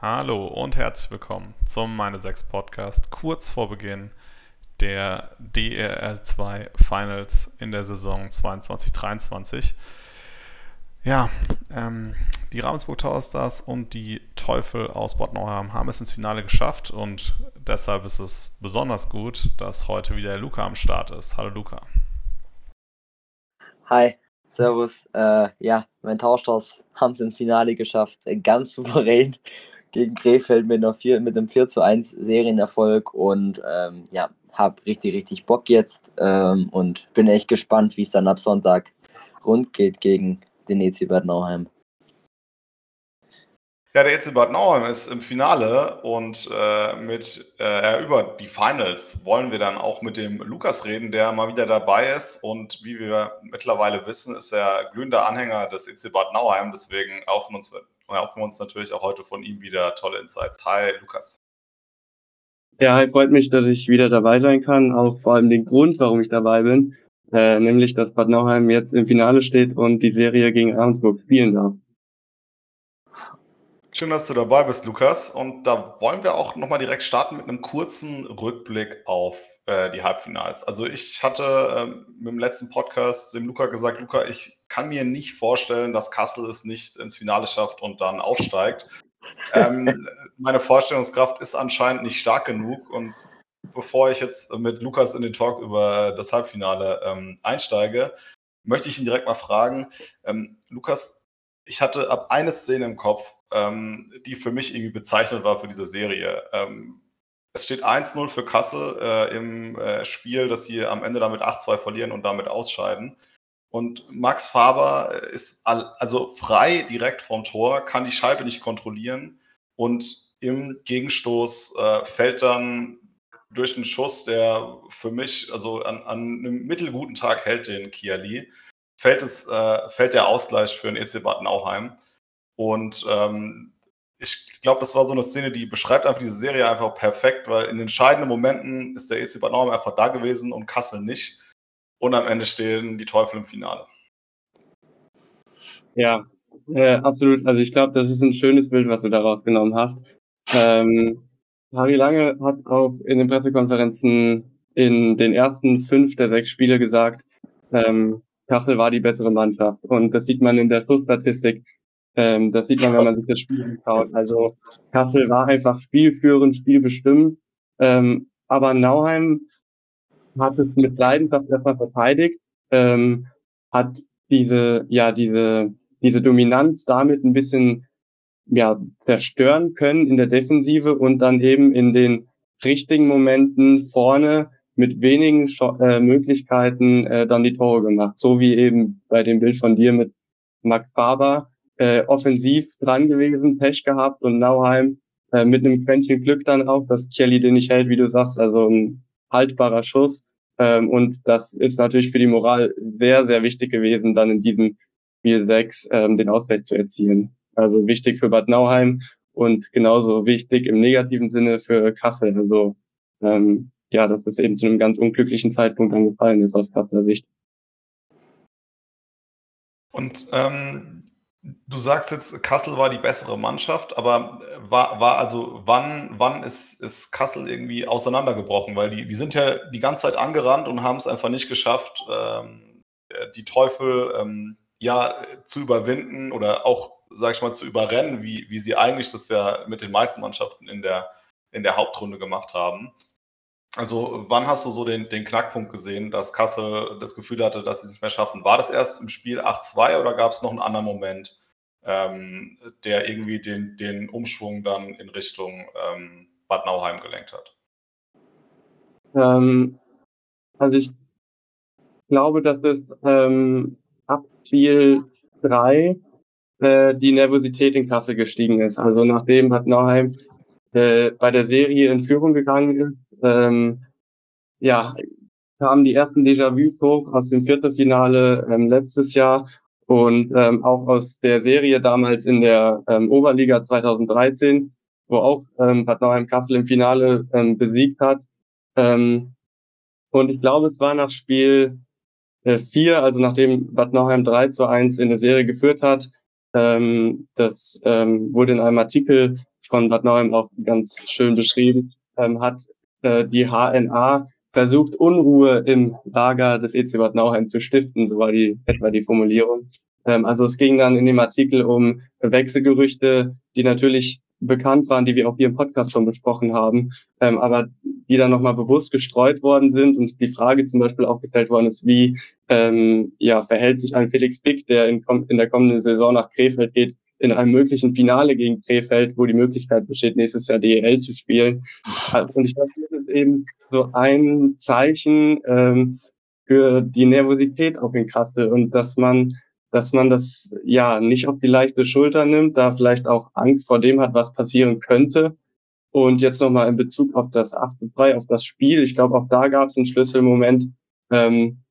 Hallo und herzlich willkommen zum Meine 6 Podcast kurz vor Beginn der DRL2 Finals in der Saison 22-23. Ja, ähm, die Ravensburg Tower Stars und die Teufel aus Bad Nauheim haben es ins Finale geschafft und deshalb ist es besonders gut, dass heute wieder Luca am Start ist. Hallo Luca. Hi, Servus. Äh, ja, mein Tauschstars haben es ins Finale geschafft. Ganz souverän gegen Krefeld mit, einer 4, mit einem 4 zu 1 Serienerfolg und ähm, ja, habe richtig, richtig Bock jetzt ähm, und bin echt gespannt, wie es dann ab Sonntag rund geht gegen den EC Bad Nauheim. Ja, der EC Bad Nauheim ist im Finale und äh, mit äh, über die Finals wollen wir dann auch mit dem Lukas reden, der mal wieder dabei ist. Und wie wir mittlerweile wissen, ist er glühender Anhänger des EC Bad Nauheim, deswegen auf uns und erhoffen wir uns natürlich auch heute von ihm wieder tolle Insights. Hi, Lukas. Ja, hi, freut mich, dass ich wieder dabei sein kann. Auch vor allem den Grund, warum ich dabei bin, äh, nämlich, dass Bad Nauheim jetzt im Finale steht und die Serie gegen Ravensburg spielen darf. Schön, dass du dabei bist, Lukas. Und da wollen wir auch nochmal direkt starten mit einem kurzen Rückblick auf äh, die Halbfinals. Also ich hatte ähm, mit dem letzten Podcast dem Luca gesagt, Luca, ich kann mir nicht vorstellen, dass Kassel es nicht ins Finale schafft und dann aufsteigt. ähm, meine Vorstellungskraft ist anscheinend nicht stark genug und bevor ich jetzt mit Lukas in den Talk über das Halbfinale ähm, einsteige, möchte ich ihn direkt mal fragen, ähm, Lukas, ich hatte ab eine Szene im Kopf, ähm, die für mich irgendwie bezeichnet war für diese Serie. Ähm, es steht 1-0 für Kassel äh, im äh, Spiel, dass sie am Ende damit 8-2 verlieren und damit ausscheiden. Und Max Faber ist also frei direkt vom Tor, kann die Scheibe nicht kontrollieren und im Gegenstoß äh, fällt dann durch einen Schuss, der für mich, also an, an einem mittelguten Tag hält den Kiali, fällt, es, äh, fällt der Ausgleich für den EC Bad Nauheim. Und ähm, ich glaube, das war so eine Szene, die beschreibt einfach diese Serie einfach perfekt, weil in entscheidenden Momenten ist der EC Bad Nauheim einfach da gewesen und Kassel nicht. Und am Ende stehen die Teufel im Finale. Ja, äh, absolut. Also ich glaube, das ist ein schönes Bild, was du daraus genommen hast. Ähm, Harry Lange hat auch in den Pressekonferenzen in den ersten fünf der sechs Spiele gesagt, ähm, Kassel war die bessere Mannschaft. Und das sieht man in der Schussstatistik. Ähm, das sieht man, wenn man sich das Spiel anschaut. Also Kassel war einfach spielführend, spielbestimmt. Ähm, aber Nauheim hat es mit Leidenschaft erstmal verteidigt, ähm, hat diese, ja, diese, diese Dominanz damit ein bisschen, ja, zerstören können in der Defensive und dann eben in den richtigen Momenten vorne mit wenigen äh, Möglichkeiten äh, dann die Tore gemacht. So wie eben bei dem Bild von dir mit Max Faber, äh, offensiv dran gewesen, Pech gehabt und Nauheim äh, mit einem Quäntchen Glück dann auch, dass Kelly den nicht hält, wie du sagst, also ein haltbarer Schuss. Ähm, und das ist natürlich für die Moral sehr, sehr wichtig gewesen, dann in diesem Spiel 6 ähm, den Ausgleich zu erzielen. Also wichtig für Bad Nauheim und genauso wichtig im negativen Sinne für Kassel. Also ähm, ja, dass es eben zu einem ganz unglücklichen Zeitpunkt angefallen ist aus Kasseler Sicht. Und ähm, du sagst jetzt, Kassel war die bessere Mannschaft, aber war, war also, wann, wann ist, ist Kassel irgendwie auseinandergebrochen? Weil die, die sind ja die ganze Zeit angerannt und haben es einfach nicht geschafft, ähm, die Teufel ähm, ja zu überwinden oder auch, sag ich mal, zu überrennen, wie, wie sie eigentlich das ja mit den meisten Mannschaften in der, in der Hauptrunde gemacht haben. Also, wann hast du so den, den Knackpunkt gesehen, dass Kassel das Gefühl hatte, dass sie es nicht mehr schaffen? War das erst im Spiel 8-2 oder gab es noch einen anderen Moment, ähm, der irgendwie den, den Umschwung dann in Richtung ähm, Bad Nauheim gelenkt hat? Ähm, also, ich glaube, dass es ähm, ab Spiel 3 äh, die Nervosität in Kassel gestiegen ist. Also, nachdem Bad Nauheim äh, bei der Serie in Führung gegangen ist, ähm, ja, kamen die ersten Déjà-vus hoch aus dem Viertelfinale ähm, letztes Jahr und ähm, auch aus der Serie damals in der ähm, Oberliga 2013, wo auch ähm, Bad Nauheim-Kassel im Finale ähm, besiegt hat. Ähm, und ich glaube, es war nach Spiel 4, äh, also nachdem Bad Nauheim 3 zu 1 in der Serie geführt hat, ähm, das ähm, wurde in einem Artikel von Bad Nauheim auch ganz schön beschrieben, ähm, hat äh, die HNA versucht, Unruhe im Lager des EC Bad Nauheim zu stiften, so war die etwa die Formulierung. Ähm, also es ging dann in dem Artikel um Wechselgerüchte, die natürlich bekannt waren, die wir auch hier im Podcast schon besprochen haben, ähm, aber die dann nochmal bewusst gestreut worden sind und die Frage zum Beispiel auch gestellt worden ist, wie ähm, ja, verhält sich ein Felix Pick, der in, in der kommenden Saison nach Krefeld geht, in einem möglichen Finale gegen Krefeld, wo die Möglichkeit besteht, nächstes Jahr DEL zu spielen. Und ich glaube, das ist eben so ein Zeichen ähm, für die Nervosität auch in Kassel und dass man dass man das ja nicht auf die leichte Schulter nimmt, da vielleicht auch Angst vor dem hat, was passieren könnte. Und jetzt nochmal in Bezug auf das 8 zu 2, auf das Spiel. Ich glaube, auch da gab es einen Schlüsselmoment, ähm,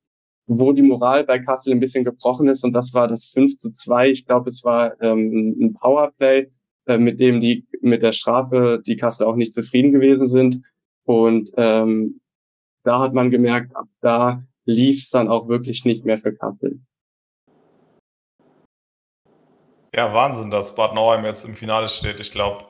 wo die Moral bei Kassel ein bisschen gebrochen ist. Und das war das 5 zu 2. Ich glaube, es war ähm, ein Powerplay, äh, mit dem die mit der Strafe die Kassel auch nicht zufrieden gewesen sind. Und ähm, da hat man gemerkt, ab da lief es dann auch wirklich nicht mehr für Kassel. Ja, Wahnsinn, dass Bad Nauheim jetzt im Finale steht. Ich glaube,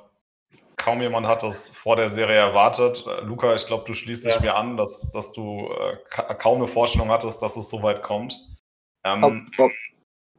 kaum jemand hat das vor der Serie erwartet. Äh, Luca, ich glaube, du schließt dich mir an, dass, dass du äh, ka kaum eine Vorstellung hattest, dass es so weit kommt. Ähm, ob, ob,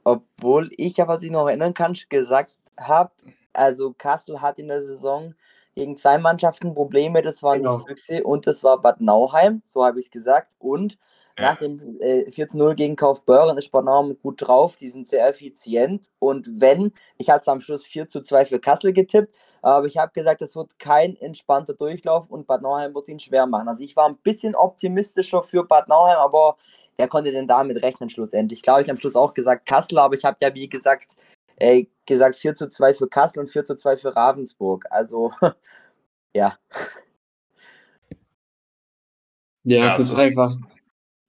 obwohl ich, aber was ich noch erinnern kann, gesagt habe, also Kassel hat in der Saison gegen zwei Mannschaften Probleme, das waren genau. die Füchse und das war Bad Nauheim, so habe ich es gesagt. Und nach dem äh, 14-0 gegen Kaufbeuren ist Bornholm gut drauf, die sind sehr effizient. Und wenn, ich hatte am Schluss 4 zu 2 für Kassel getippt, aber ich habe gesagt, es wird kein entspannter Durchlauf und Bad Nauheim wird ihn schwer machen. Also ich war ein bisschen optimistischer für Bad Nauheim, aber wer konnte denn damit rechnen schlussendlich? Klar, ich am Schluss auch gesagt Kassel, aber ich habe ja wie gesagt, äh, gesagt 4 zu 2 für Kassel und 4 zu 2 für Ravensburg. Also ja. Ja, ja es ist einfach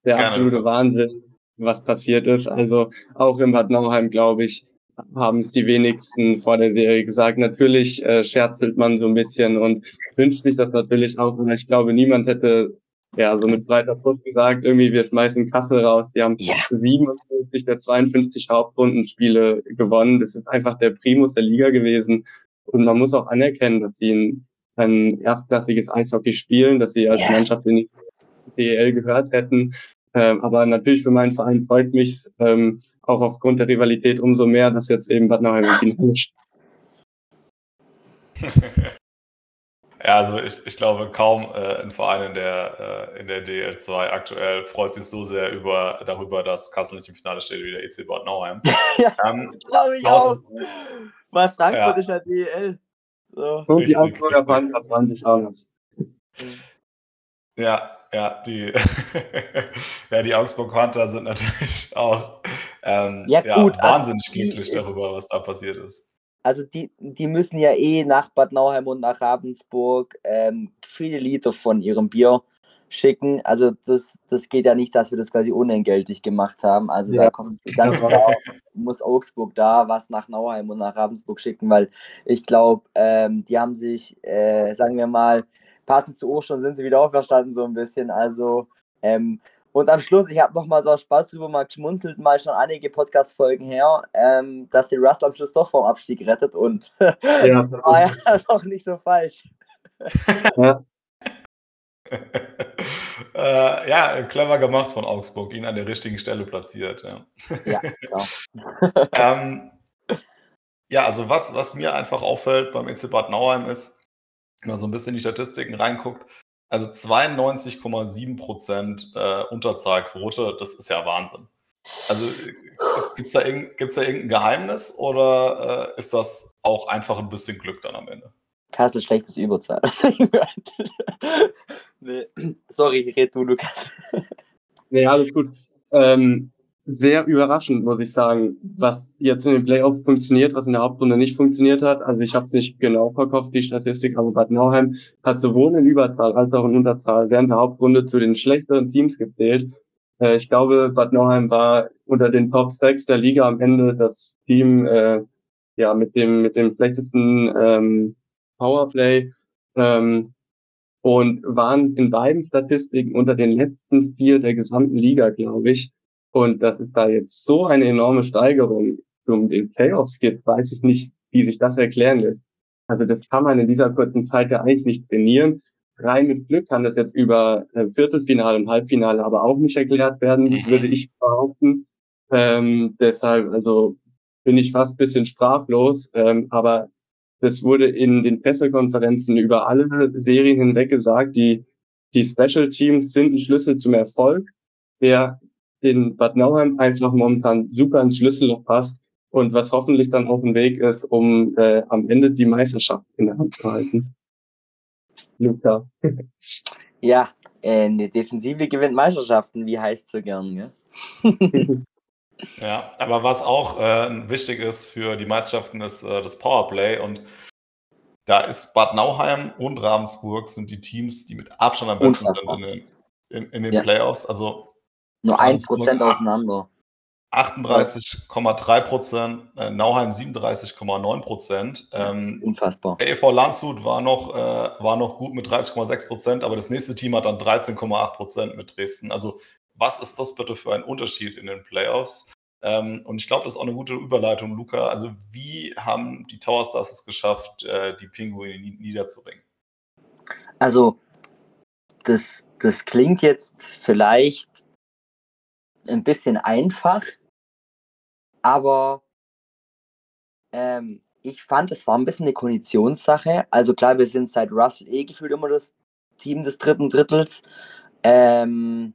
der Gerne. absolute Wahnsinn, was passiert ist. Also auch im Bad Nauheim, glaube ich, haben es die wenigsten vor der Serie gesagt. Natürlich äh, scherzelt man so ein bisschen und wünscht sich das natürlich auch. Und ich glaube, niemand hätte ja so mit breiter Brust gesagt, irgendwie wir schmeißen Kassel raus. Sie haben ja. 57 der 52 Hauptrundenspiele gewonnen. Das ist einfach der Primus der Liga gewesen. Und man muss auch anerkennen, dass sie ein, ein erstklassiges Eishockey spielen, dass sie als ja. Mannschaft in die DEL gehört hätten. Ähm, aber natürlich für meinen Verein freut mich ähm, auch aufgrund der Rivalität umso mehr, dass jetzt eben Bad Nauheim im Finale steht. Ja, also ich, ich glaube, kaum äh, ein Verein in der, äh, in der DL2 aktuell freut sich so sehr über, darüber, dass Kassel nicht im Finale steht wie der EC Bad Nauheim. ja, ähm, das glaube ich auch. Weil Frankfurt ja. DL. So. Und die Augsburger waren sich auch noch. Ja, ja, die, ja, die Augsburg Hunter sind natürlich auch ähm, ja, gut, ja, also wahnsinnig also die, glücklich darüber, was da passiert ist. Also die, die müssen ja eh nach Bad Nauheim und nach Ravensburg ähm, viele Liter von ihrem Bier schicken. Also das, das geht ja nicht, dass wir das quasi unentgeltlich gemacht haben. Also ja. da kommt ganz klar, muss Augsburg da was nach Nauheim und nach Ravensburg schicken, weil ich glaube, ähm, die haben sich, äh, sagen wir mal, passend zu Ostern sind sie wieder auferstanden, so ein bisschen. Also, ähm, und am Schluss, ich habe nochmal so Spaß drüber mal geschmunzelt, mal schon einige Podcast-Folgen her, ähm, dass die Russell am Schluss doch vom Abstieg rettet und ja. war ja doch nicht so falsch. ja. äh, ja, clever gemacht von Augsburg, ihn an der richtigen Stelle platziert. Ja, ja genau. ähm, ja also was, was mir einfach auffällt beim EC Bad Nauheim ist, wenn man so ein bisschen in die Statistiken reinguckt, also 92,7 Prozent äh, Unterzahlquote, das ist ja Wahnsinn. Also gibt es da, gibt's da irgendein Geheimnis oder äh, ist das auch einfach ein bisschen Glück dann am Ende? Kassel schlechtes Überzahl. nee. Sorry, red du, Lukas. nee, alles gut. Ähm, sehr überraschend, muss ich sagen, was jetzt in den Playoffs funktioniert, was in der Hauptrunde nicht funktioniert hat. Also ich habe es nicht genau verkauft, die Statistik, aber Bad Nauheim hat sowohl in Überzahl als auch in Unterzahl während der Hauptrunde zu den schlechteren Teams gezählt. Äh, ich glaube, Bad Nauheim war unter den Top 6 der Liga am Ende das Team äh, ja mit dem mit dem schlechtesten ähm, Powerplay ähm, und waren in beiden Statistiken unter den letzten vier der gesamten Liga, glaube ich. Und dass es da jetzt so eine enorme Steigerung um den Playoffs gibt, weiß ich nicht, wie sich das erklären lässt. Also das kann man in dieser kurzen Zeit ja eigentlich nicht trainieren. Rein mit Glück kann das jetzt über äh, Viertelfinale und Halbfinale aber auch nicht erklärt werden, mhm. würde ich behaupten. Ähm, deshalb, also bin ich fast bisschen sprachlos, ähm, aber das wurde in den Pressekonferenzen über alle Serien hinweg gesagt, die, die Special Teams sind ein Schlüssel zum Erfolg, der in Bad Nauheim einfach momentan super ins Schlüsselloch passt und was hoffentlich dann auch ein Weg ist, um äh, am Ende die Meisterschaft in der Hand zu halten. Luca. ja, äh, eine Defensive gewinnt Meisterschaften, wie heißt so gern, ne? ja, aber was auch äh, wichtig ist für die Meisterschaften ist äh, das Powerplay und da ist Bad Nauheim und Ravensburg sind die Teams, die mit Abstand am besten Unfassbar. sind in den, in, in den ja. Playoffs. Also nur ein Prozent auseinander. 38,3 Prozent, äh, Nauheim 37,9 Prozent. Ähm, Unfassbar. Der EV Landshut war noch, äh, war noch gut mit 30,6 Prozent, aber das nächste Team hat dann 13,8 Prozent mit Dresden. Also was ist das bitte für ein Unterschied in den Playoffs? Ähm, und ich glaube, das ist auch eine gute Überleitung, Luca. Also wie haben die Tower Stars es geschafft, äh, die Pinguine niederzuringen? Also das, das klingt jetzt vielleicht ein bisschen einfach, aber ähm, ich fand, es war ein bisschen eine Konditionssache. Also klar, wir sind seit Russell eh gefühlt immer das Team des dritten Drittels. Ähm,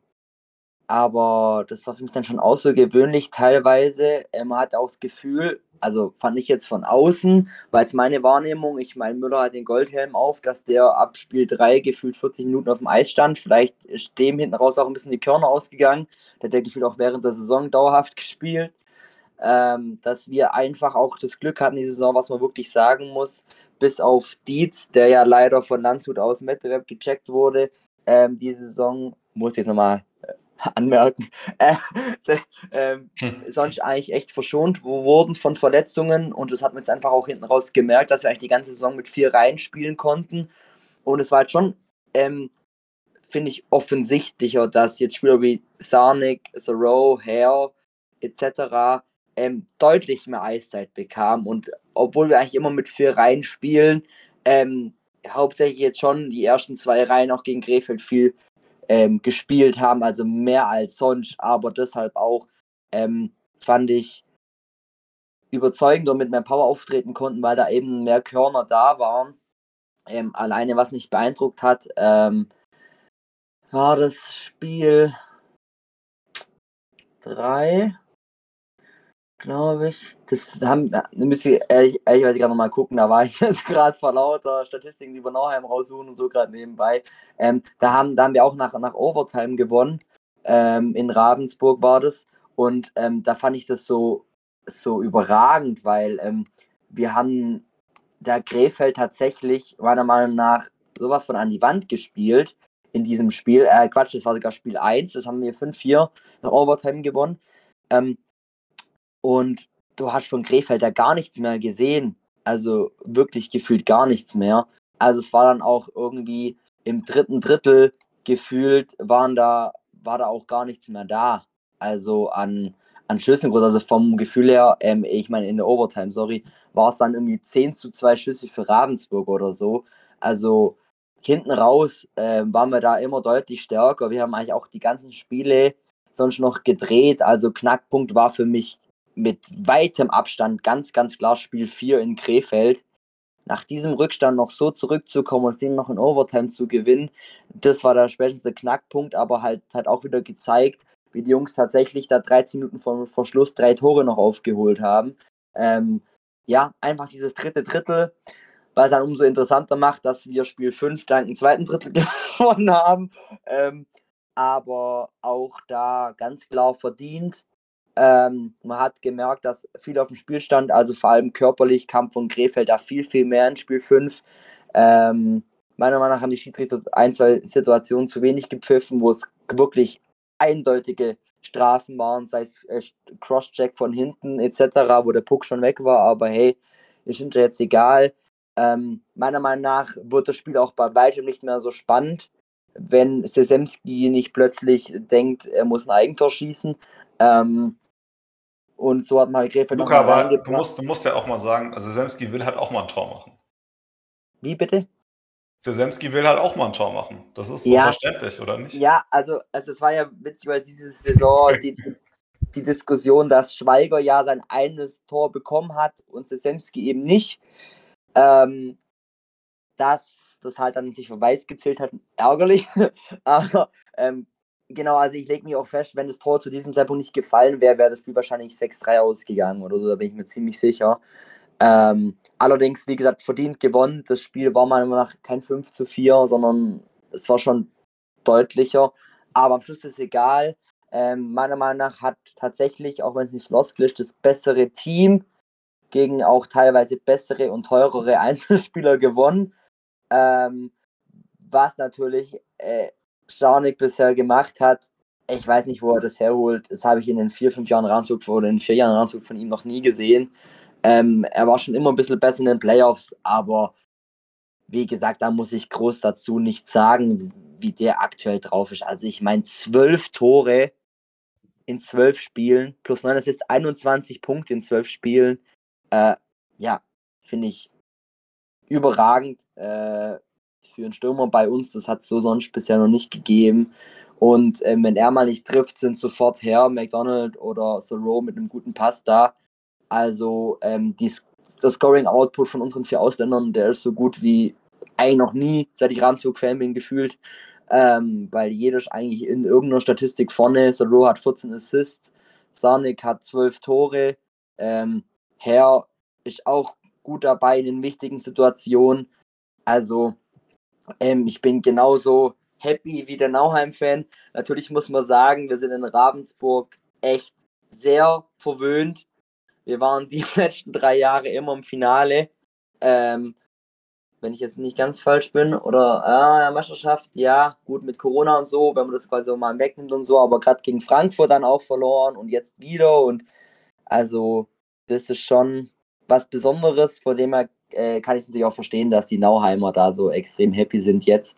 aber das war für mich dann schon außergewöhnlich teilweise. Ähm, man hat auch das Gefühl, also fand ich jetzt von außen, weil es meine Wahrnehmung, ich meine, Müller hat den Goldhelm auf, dass der ab Spiel 3 gefühlt 40 Minuten auf dem Eis stand. Vielleicht ist dem hinten raus auch ein bisschen die Körner ausgegangen. Der hat der gefühlt auch während der Saison dauerhaft gespielt. Ähm, dass wir einfach auch das Glück hatten, die Saison, was man wirklich sagen muss, bis auf Dietz, der ja leider von Landshut aus im Wettbewerb gecheckt wurde, ähm, die Saison, muss ich jetzt nochmal anmerken, äh, äh, sonst eigentlich echt verschont wurden von Verletzungen und das hat man jetzt einfach auch hinten raus gemerkt, dass wir eigentlich die ganze Saison mit vier Reihen spielen konnten. Und es war halt schon, ähm, finde ich, offensichtlicher, dass jetzt Spieler wie Sarnik, Thoreau, Hare etc. Ähm, deutlich mehr Eiszeit bekamen. Und obwohl wir eigentlich immer mit vier Reihen spielen, ähm, hauptsächlich jetzt schon die ersten zwei Reihen auch gegen Krefeld viel ähm, gespielt haben, also mehr als sonst, aber deshalb auch ähm, fand ich überzeugender mit mehr Power auftreten konnten, weil da eben mehr Körner da waren. Ähm, alleine, was mich beeindruckt hat, ähm, war das Spiel 3 glaube ich. Das haben, da müsst ihr ehrlich, ehrlich weiß ich gerade nochmal gucken, da war ich jetzt gerade vor lauter Statistiken über Nauheim raussuchen und so gerade nebenbei. Ähm, da, haben, da haben wir auch nach, nach Overtime gewonnen. Ähm, in Ravensburg war das. Und ähm, da fand ich das so, so überragend, weil ähm, wir haben der Krefeld tatsächlich meiner Meinung nach sowas von an die Wand gespielt in diesem Spiel. Äh, Quatsch, das war sogar Spiel 1, das haben wir 5-4 nach Overtime gewonnen. Ähm, und du hast von Krefeld da gar nichts mehr gesehen. Also wirklich gefühlt gar nichts mehr. Also es war dann auch irgendwie im dritten Drittel gefühlt waren da, war da auch gar nichts mehr da. Also an, an Schüssen, also vom Gefühl her, ähm, ich meine in der Overtime, sorry, war es dann irgendwie 10 zu 2 Schüsse für Ravensburg oder so. Also hinten raus äh, waren wir da immer deutlich stärker. Wir haben eigentlich auch die ganzen Spiele sonst noch gedreht. Also Knackpunkt war für mich mit weitem Abstand ganz, ganz klar Spiel 4 in Krefeld. Nach diesem Rückstand noch so zurückzukommen und den noch in Overtime zu gewinnen, das war der späteste Knackpunkt, aber halt hat auch wieder gezeigt, wie die Jungs tatsächlich da 13 Minuten vor, vor Schluss drei Tore noch aufgeholt haben. Ähm, ja, einfach dieses dritte Drittel, was dann umso interessanter macht, dass wir Spiel 5 dank dem zweiten Drittel gewonnen haben. Ähm, aber auch da ganz klar verdient. Ähm, man hat gemerkt, dass viel auf dem Spiel stand, also vor allem körperlich kam von Krefeld da viel, viel mehr in Spiel 5. Ähm, meiner Meinung nach haben die Schiedsrichter ein, zwei Situationen zu wenig gepfiffen, wo es wirklich eindeutige Strafen waren, sei es äh, Crosscheck von hinten etc., wo der Puck schon weg war, aber hey, ist hinterher jetzt egal. Ähm, meiner Meinung nach wird das Spiel auch bei weitem nicht mehr so spannend, wenn Sesemski nicht plötzlich denkt, er muss ein Eigentor schießen. Ähm, und so hat mal Gräfe Luca, aber du musst, du musst ja auch mal sagen, also Semski will halt auch mal ein Tor machen. Wie bitte? Zesemski will halt auch mal ein Tor machen. Das ist so ja, verständlich, oder nicht? Ja, also, also es war ja witzig, weil diese Saison die, die Diskussion, dass Schweiger ja sein eines Tor bekommen hat und Zesemski eben nicht. Ähm, dass das halt dann für weiß gezählt hat, ärgerlich. Aber ähm, genau, also ich lege mich auch fest, wenn das Tor zu diesem Zeitpunkt nicht gefallen wäre, wäre das Spiel wahrscheinlich 6-3 ausgegangen oder so, da bin ich mir ziemlich sicher. Ähm, allerdings, wie gesagt, verdient gewonnen. Das Spiel war meiner Meinung nach kein 5 zu 4, sondern es war schon deutlicher. Aber am Schluss ist es egal. Ähm, meiner Meinung nach hat tatsächlich, auch wenn es nicht Floskel das bessere Team gegen auch teilweise bessere und teurere Einzelspieler gewonnen. Ähm, was natürlich äh, Scharnik bisher gemacht hat, ich weiß nicht, wo er das herholt. Das habe ich in den vier, fünf Jahren Ranzug oder in vier Jahren Ranzug von ihm noch nie gesehen. Ähm, er war schon immer ein bisschen besser in den Playoffs, aber wie gesagt, da muss ich groß dazu nicht sagen, wie der aktuell drauf ist. Also ich meine, zwölf Tore in zwölf Spielen, plus neun, das ist 21 Punkte in zwölf Spielen. Äh, ja, finde ich überragend äh, für einen Stürmer bei uns. Das hat es so sonst bisher noch nicht gegeben. Und äh, wenn er mal nicht trifft, sind sofort her McDonald oder Thoreau mit einem guten Pass da. Also ähm, die, der Scoring-Output von unseren vier Ausländern, der ist so gut wie eigentlich noch nie, seit ich Rahmenzug-Fan bin, gefühlt. Ähm, weil jeder ist eigentlich in irgendeiner Statistik vorne. Thoreau hat 14 Assists, Sarnik hat 12 Tore. Ähm, Herr ist auch gut dabei in den wichtigen Situationen. Also ähm, ich bin genauso happy wie der Nauheim-Fan. Natürlich muss man sagen, wir sind in Ravensburg echt sehr verwöhnt. Wir waren die letzten drei Jahre immer im Finale. Ähm, wenn ich jetzt nicht ganz falsch bin, oder äh, Meisterschaft, ja, gut mit Corona und so, wenn man das quasi mal wegnimmt und so, aber gerade gegen Frankfurt dann auch verloren und jetzt wieder und also das ist schon was Besonderes, von dem her äh, kann ich natürlich auch verstehen, dass die Nauheimer da so extrem happy sind jetzt.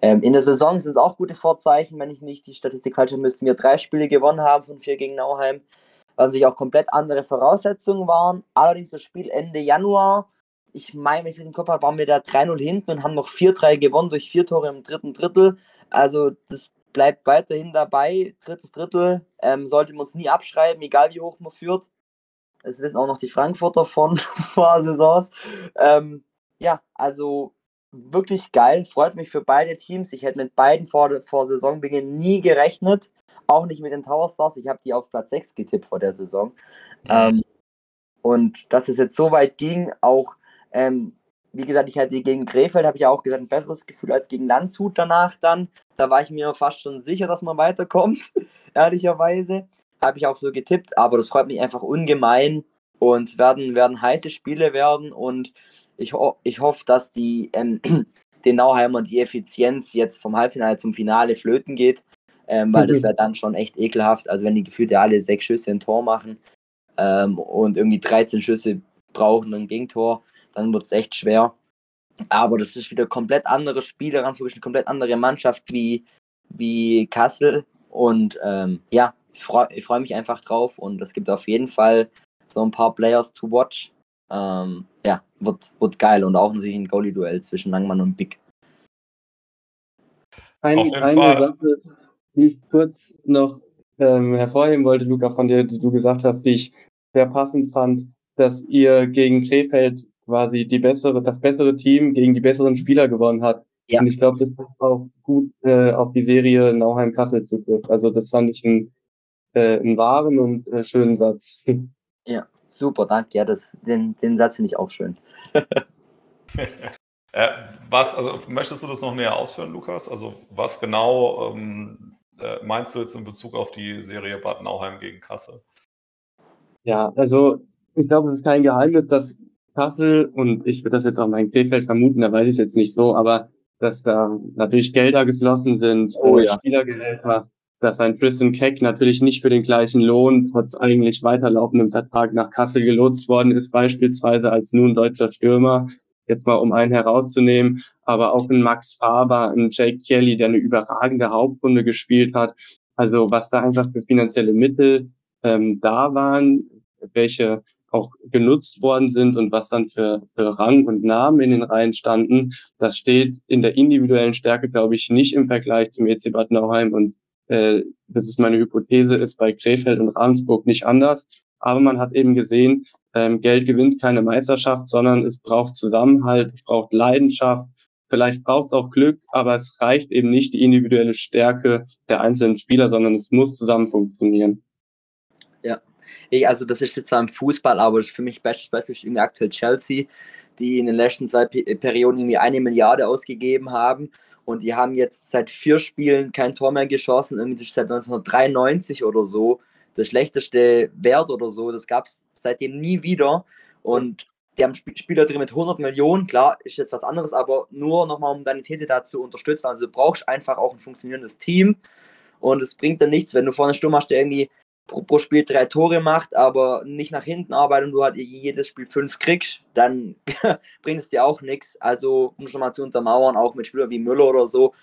Ähm, in der Saison sind es auch gute Vorzeichen, wenn ich nicht die Statistik falsch habe, müssten wir drei Spiele gewonnen haben von vier gegen Nauheim, was natürlich auch komplett andere Voraussetzungen waren. Allerdings das Spiel Ende Januar, ich meine, wenn ich es den Kopf habe, waren wir da 3-0 hinten und haben noch 4-3 gewonnen durch vier Tore im dritten Drittel. Also das bleibt weiterhin dabei. Drittes Drittel ähm, sollte man uns nie abschreiben, egal wie hoch man führt. Das wissen auch noch die Frankfurter von vor Saisons. Ähm, ja, also wirklich geil. Freut mich für beide Teams. Ich hätte mit beiden vor, vor Saisonbeginn nie gerechnet. Auch nicht mit den Tower Stars. Ich habe die auf Platz 6 getippt vor der Saison. Ähm, und dass es jetzt so weit ging, auch, ähm, wie gesagt, ich hatte gegen Krefeld, habe ich auch gesagt, ein besseres Gefühl als gegen Landshut danach dann. Da war ich mir fast schon sicher, dass man weiterkommt, ehrlicherweise habe ich auch so getippt, aber das freut mich einfach ungemein und werden, werden heiße Spiele werden und ich, ho ich hoffe, dass die ähm, den Nauheimer die Effizienz jetzt vom Halbfinale zum Finale flöten geht, ähm, weil das wäre dann schon echt ekelhaft. Also wenn die gefühlt alle sechs Schüsse ein Tor machen ähm, und irgendwie 13 Schüsse brauchen ein Gegentor, dann wird es echt schwer. Aber das ist wieder komplett andere Spiele, wirklich eine komplett andere Mannschaft wie, wie Kassel. Und ähm, ja, ich freue ich freu mich einfach drauf und es gibt auf jeden Fall so ein paar Players to watch. Ähm, ja, wird, wird geil und auch natürlich ein Goalie-Duell zwischen Langmann und Big. Ein, eine Sache, die ich kurz noch ähm, hervorheben wollte, Luca, von dir, die du gesagt hast, die ich sehr passend fand, dass ihr gegen Krefeld quasi die bessere, das bessere Team gegen die besseren Spieler gewonnen hat. Ja. Und ich glaube, das ist auch gut äh, auf die Serie Nauheim-Kassel zutrifft. Also das fand ich ein äh, einen wahren und äh, schönen Satz. Ja, super, danke. Ja, das, den, den Satz finde ich auch schön. äh, was, also möchtest du das noch näher ausführen, Lukas? Also was genau ähm, äh, meinst du jetzt in Bezug auf die Serie Bad Nauheim gegen Kassel? Ja, also ich glaube, es ist kein Geheimnis, dass Kassel, und ich würde das jetzt auch mein Krefeld vermuten, da weiß ich es jetzt nicht so, aber dass da natürlich Gelder geflossen sind, oh, ja. Spielergehälter, dass ein Tristan Keck natürlich nicht für den gleichen Lohn, trotz eigentlich weiterlaufendem Vertrag nach Kassel gelotst worden ist, beispielsweise als nun deutscher Stürmer, jetzt mal um einen herauszunehmen, aber auch ein Max Faber, ein Jake Kelly, der eine überragende Hauptrunde gespielt hat. Also was da einfach für finanzielle Mittel ähm, da waren, welche auch genutzt worden sind und was dann für, für Rang und Namen in den Reihen standen, das steht in der individuellen Stärke, glaube ich, nicht im Vergleich zum EC Bad Nauheim und äh, das ist meine Hypothese, ist bei Krefeld und Ravensburg nicht anders. Aber man hat eben gesehen, ähm, Geld gewinnt keine Meisterschaft, sondern es braucht Zusammenhalt, es braucht Leidenschaft, vielleicht braucht es auch Glück, aber es reicht eben nicht die individuelle Stärke der einzelnen Spieler, sondern es muss zusammen funktionieren. Ja, also das ist jetzt zwar im Fußball, aber für mich bestes Beispiel ist irgendwie aktuell Chelsea, die in den letzten zwei Perioden irgendwie eine Milliarde ausgegeben haben und die haben jetzt seit vier Spielen kein Tor mehr geschossen, irgendwie seit 1993 oder so. Der schlechteste Wert oder so, das gab es seitdem nie wieder. Und die haben Spieler drin mit 100 Millionen, klar, ist jetzt was anderes, aber nur nochmal, um deine These da zu unterstützen. Also du brauchst einfach auch ein funktionierendes Team. Und es bringt dann nichts, wenn du vorne Sturm hast, der irgendwie pro, pro, Spiel drei Tore macht, aber nicht nach hinten arbeitet und du halt jedes Spiel fünf kriegst, dann bringt es dir auch nichts. Also, um schon mal zu untermauern, auch mit Spielern wie Müller oder so,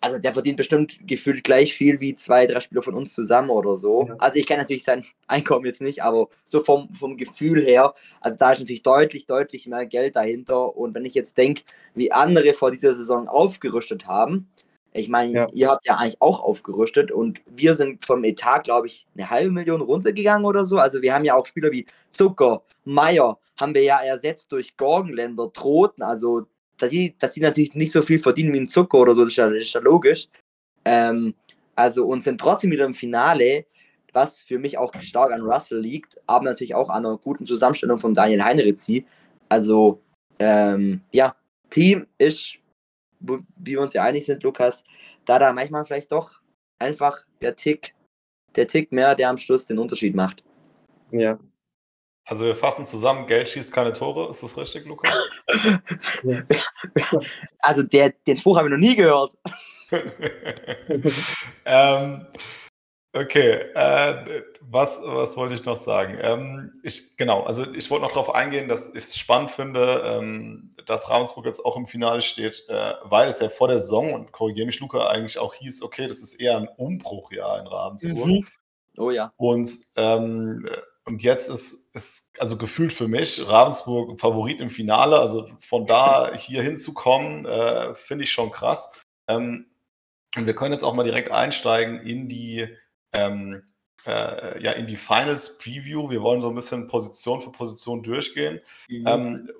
also der verdient bestimmt gefühlt gleich viel wie zwei, drei Spieler von uns zusammen oder so. Ja. Also ich kenne natürlich sein Einkommen jetzt nicht, aber so vom, vom Gefühl her, also da ist natürlich deutlich, deutlich mehr Geld dahinter. Und wenn ich jetzt denke, wie andere vor dieser Saison aufgerüstet haben, ich meine, ja. ihr habt ja eigentlich auch aufgerüstet und wir sind vom Etat, glaube ich, eine halbe Million runtergegangen oder so. Also wir haben ja auch Spieler wie Zucker, Meier, haben wir ja ersetzt durch Gorgenländer, Troten. Also dass die, dass die natürlich nicht so viel verdienen wie ein Zucker oder so, das ist ja, das ist ja logisch. Ähm, also und sind trotzdem wieder im Finale, was für mich auch stark an Russell liegt, aber natürlich auch an einer guten Zusammenstellung von Daniel Heinrizi. Also ähm, ja, Team ist wie wir uns ja einig sind, Lukas, da da manchmal vielleicht doch einfach der Tick, der Tick mehr, der am Schluss den Unterschied macht. Ja. Also wir fassen zusammen, Geld schießt keine Tore, ist das richtig, Lukas? also der, den Spruch habe ich noch nie gehört. ähm, Okay, äh, was, was wollte ich noch sagen? Ähm, ich, genau, also ich wollte noch darauf eingehen, dass ich es spannend finde, ähm, dass Ravensburg jetzt auch im Finale steht, äh, weil es ja vor der Saison, und korrigiere mich Luca, eigentlich auch hieß, okay, das ist eher ein Umbruchjahr in Ravensburg. Mhm. Oh ja. Und, ähm, und jetzt ist, ist, also gefühlt für mich, Ravensburg Favorit im Finale, also von da hier hinzukommen, äh, finde ich schon krass. Ähm, und wir können jetzt auch mal direkt einsteigen in die ähm, äh, ja, in die Finals Preview. Wir wollen so ein bisschen Position für Position durchgehen. Mhm. Ähm,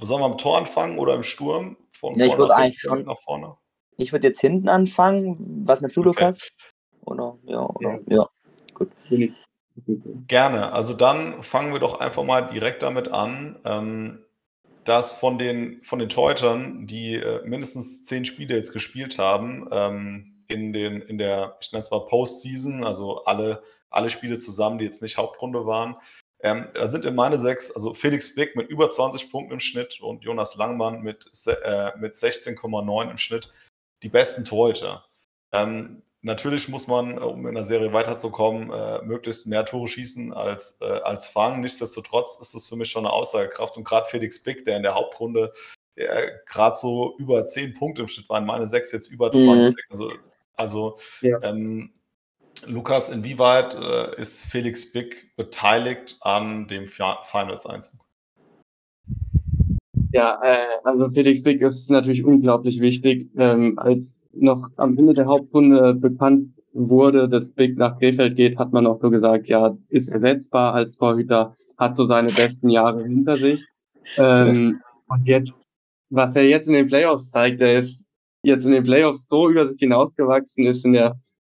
sollen wir am Tor anfangen oder im Sturm? Von ja, ich würde eigentlich schon nach vorne. Ich würde jetzt hinten anfangen. Was mit Judokas? Okay. Oder ja, oder ja. ja. Gut. Gerne. Also dann fangen wir doch einfach mal direkt damit an, ähm, dass von den, von den Teutern, die äh, mindestens zehn Spiele jetzt gespielt haben, ähm, in, den, in der, ich nenne es mal Postseason, also alle, alle Spiele zusammen, die jetzt nicht Hauptrunde waren. Ähm, da sind in meine sechs, also Felix Big mit über 20 Punkten im Schnitt und Jonas Langmann mit, äh, mit 16,9 im Schnitt die besten Torhüter. Ähm, natürlich muss man, um in der Serie weiterzukommen, äh, möglichst mehr Tore schießen als, äh, als fangen. Nichtsdestotrotz ist das für mich schon eine Aussagekraft. Und gerade Felix Big, der in der Hauptrunde gerade so über 10 Punkte im Schnitt waren, meine sechs jetzt über 20. Mhm. Also also ja. ähm, Lukas, inwieweit äh, ist Felix Big beteiligt an dem Finals-Einzug? Ja, äh, also Felix Big ist natürlich unglaublich wichtig. Ähm, als noch am Ende der Hauptrunde bekannt wurde, dass Big nach Krefeld geht, hat man auch so gesagt, ja, ist ersetzbar als Torhüter, hat so seine besten Jahre hinter sich. Ähm, und jetzt, was er jetzt in den Playoffs zeigt, er ist jetzt in den Playoffs so über sich hinausgewachsen ist in der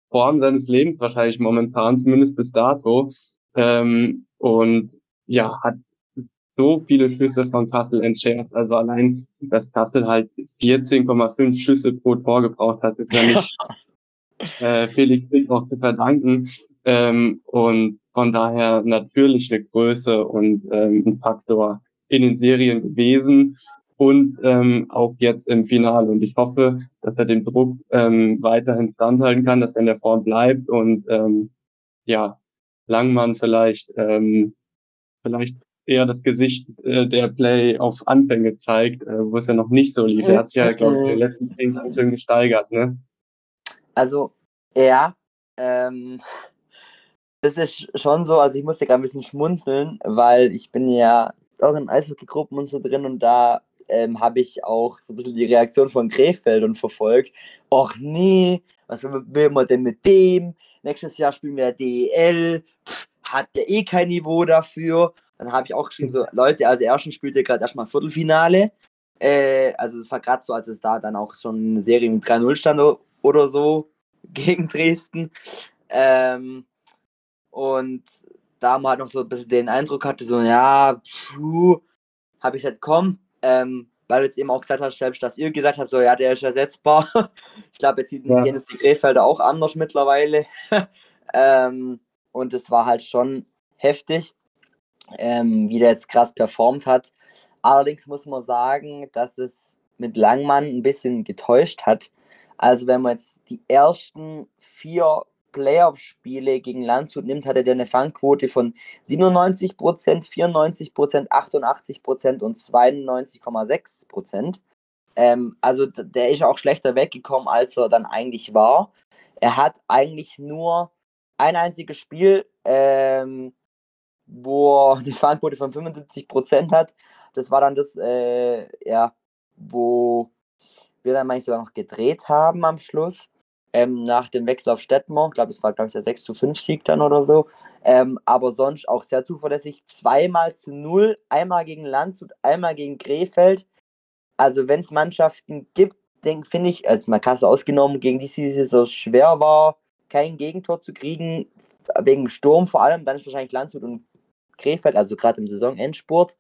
Form seines Lebens wahrscheinlich momentan, zumindest bis dato. Ähm, und ja, hat so viele Schüsse von Kassel entschärft. Also allein, dass Kassel halt 14,5 Schüsse pro Tor gebraucht hat, ist ja nicht äh, Felix Dick auch zu verdanken. Ähm, und von daher natürlich eine Größe und ähm, ein Faktor in den Serien gewesen und ähm, auch jetzt im Finale. Und ich hoffe, dass er den Druck ähm, weiterhin standhalten kann, dass er in der Form bleibt und ähm, ja, Langmann vielleicht ähm, vielleicht eher das Gesicht äh, der Play auf Anfänge zeigt, äh, wo es ja noch nicht so lief. Er hat sich ja, glaube ich, in den letzten zehn Jahren gesteigert, ne? Also, ja, ähm, das ist schon so, also ich musste gerade ein bisschen schmunzeln, weil ich bin ja auch in Eishockeygruppen und so drin und da ähm, habe ich auch so ein bisschen die Reaktion von Krefeld und verfolgt. Och nee, was will man denn mit dem? Nächstes Jahr spielen wir DEL, Pff, hat der eh kein Niveau dafür. Dann habe ich auch geschrieben, so Leute, also ersten spielt ihr gerade erstmal Viertelfinale. Äh, also es war gerade so, als es da dann auch schon eine Serie mit 3-0 stand oder so gegen Dresden. Ähm, und da man halt noch so ein bisschen den Eindruck hatte, so, ja, habe ich jetzt komm, ähm, weil du jetzt eben auch gesagt hast, selbst, dass ihr gesagt habt, so, ja, der ist ersetzbar. ich glaube, jetzt sehen ja. es die Krefelder auch anders mittlerweile. ähm, und es war halt schon heftig, ähm, wie der jetzt krass performt hat. Allerdings muss man sagen, dass es mit Langmann ein bisschen getäuscht hat. Also wenn man jetzt die ersten vier Playoff-Spiele gegen Landshut nimmt, hatte der eine Fangquote von 97%, 94%, 88% und 92,6%. Ähm, also der ist auch schlechter weggekommen, als er dann eigentlich war. Er hat eigentlich nur ein einziges Spiel, ähm, wo er eine Fangquote von 75% hat. Das war dann das, äh, ja, wo wir dann manchmal sogar noch gedreht haben am Schluss ähm, nach dem Wechsel auf Stettmar. Ich glaube, es war, glaube ich, der 6 zu 5 Sieg dann oder so. Ähm, aber sonst auch sehr zuverlässig. Zweimal zu null, einmal gegen Landshut, einmal gegen Krefeld. Also, wenn es Mannschaften gibt, finde ich, also mal Kasse ausgenommen, gegen die es so schwer war, kein Gegentor zu kriegen, wegen Sturm vor allem, dann ist wahrscheinlich Landshut und Krefeld, also gerade im Saisonendspurt.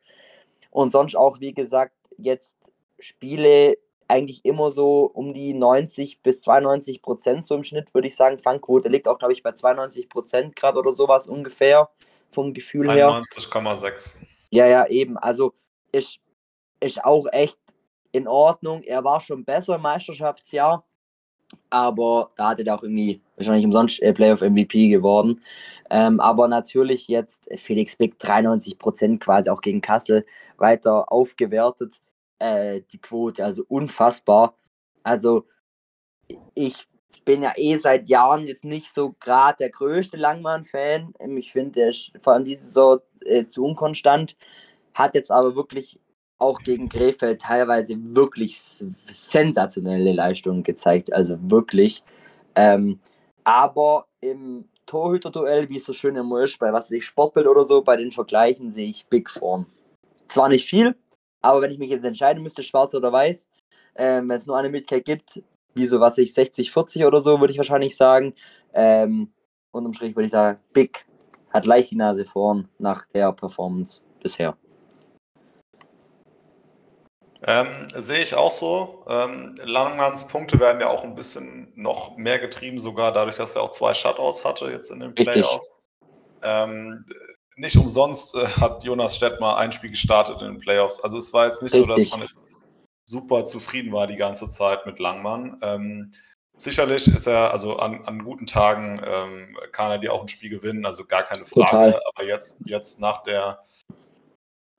Und sonst auch, wie gesagt, jetzt Spiele, eigentlich immer so um die 90 bis 92 Prozent so im Schnitt, würde ich sagen. Fangquote liegt auch, glaube ich, bei 92 Prozent gerade oder sowas ungefähr vom Gefühl her. 91,6. Ja, ja, eben. Also ist, ist auch echt in Ordnung. Er war schon besser im Meisterschaftsjahr, aber da hatte er auch irgendwie wahrscheinlich umsonst äh, Playoff MVP geworden. Ähm, aber natürlich jetzt Felix Bick 93 Prozent quasi auch gegen Kassel weiter aufgewertet äh, die Quote, also unfassbar. Also ich bin ja eh seit Jahren jetzt nicht so gerade der größte Langmann-Fan. Ich finde, der vor allem diese Saison äh, zu unkonstant. Hat jetzt aber wirklich auch gegen Krefeld teilweise wirklich sensationelle Leistungen gezeigt. Also wirklich. Ähm, aber im Torhüter-Duell, wie es so schön immer ist, bei was ich Sportbild oder so, bei den Vergleichen sehe ich Big Form. Zwar nicht viel, aber wenn ich mich jetzt entscheiden müsste, schwarz oder weiß, ähm, wenn es nur eine Möglichkeit gibt, wie so was ich 60, 40 oder so, würde ich wahrscheinlich sagen. Ähm, unterm Strich würde ich sagen, Big hat leicht die Nase vorn nach der Performance bisher. Ähm, sehe ich auch so. Ähm, Langmanns Punkte werden ja auch ein bisschen noch mehr getrieben, sogar dadurch, dass er auch zwei Shutouts hatte jetzt in den Playoffs. Ähm, nicht umsonst äh, hat Jonas Stettmar ein Spiel gestartet in den Playoffs. Also es war jetzt nicht Richtig. so, dass man super zufrieden war die ganze Zeit mit Langmann. Ähm, sicherlich ist er, also an, an guten Tagen ähm, kann er dir auch ein Spiel gewinnen, also gar keine Frage. Total. Aber jetzt, jetzt nach der,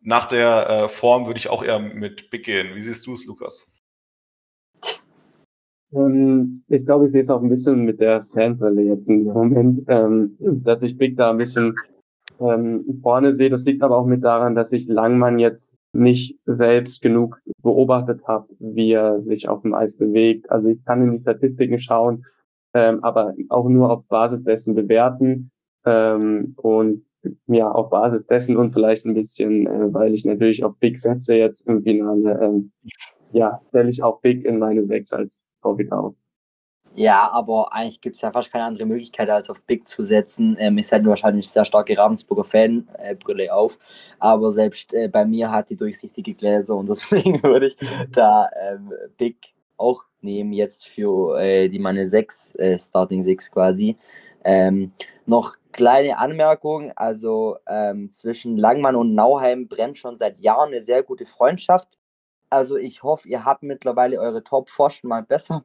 nach der äh, Form würde ich auch eher mit Big gehen. Wie siehst du es, Lukas? Ähm, ich glaube, ich sehe es auch ein bisschen mit der Sandwelle jetzt im Moment, ähm, dass ich Big da ein bisschen ähm, vorne sehe. Das liegt aber auch mit daran, dass ich Langmann jetzt nicht selbst genug beobachtet habe, wie er sich auf dem Eis bewegt. Also ich kann in die Statistiken schauen, ähm, aber auch nur auf Basis dessen bewerten ähm, und ja, auf Basis dessen und vielleicht ein bisschen, äh, weil ich natürlich auf Big setze jetzt im Finale, ähm, ja, stelle ich auch Big in meine Sechs als Torhüter auf. Ja, aber eigentlich gibt es ja fast keine andere Möglichkeit, als auf Big zu setzen. Ähm, ich hätte wahrscheinlich sehr starke Ravensburger Fanbrille äh, auf, aber selbst äh, bei mir hat die durchsichtige Gläser und deswegen würde ich da ähm, Big auch nehmen, jetzt für äh, die meine 6, äh, Starting 6 quasi. Ähm, noch kleine Anmerkung, also ähm, zwischen Langmann und Nauheim brennt schon seit Jahren eine sehr gute Freundschaft. Also ich hoffe, ihr habt mittlerweile eure Top-Pfosten mal besser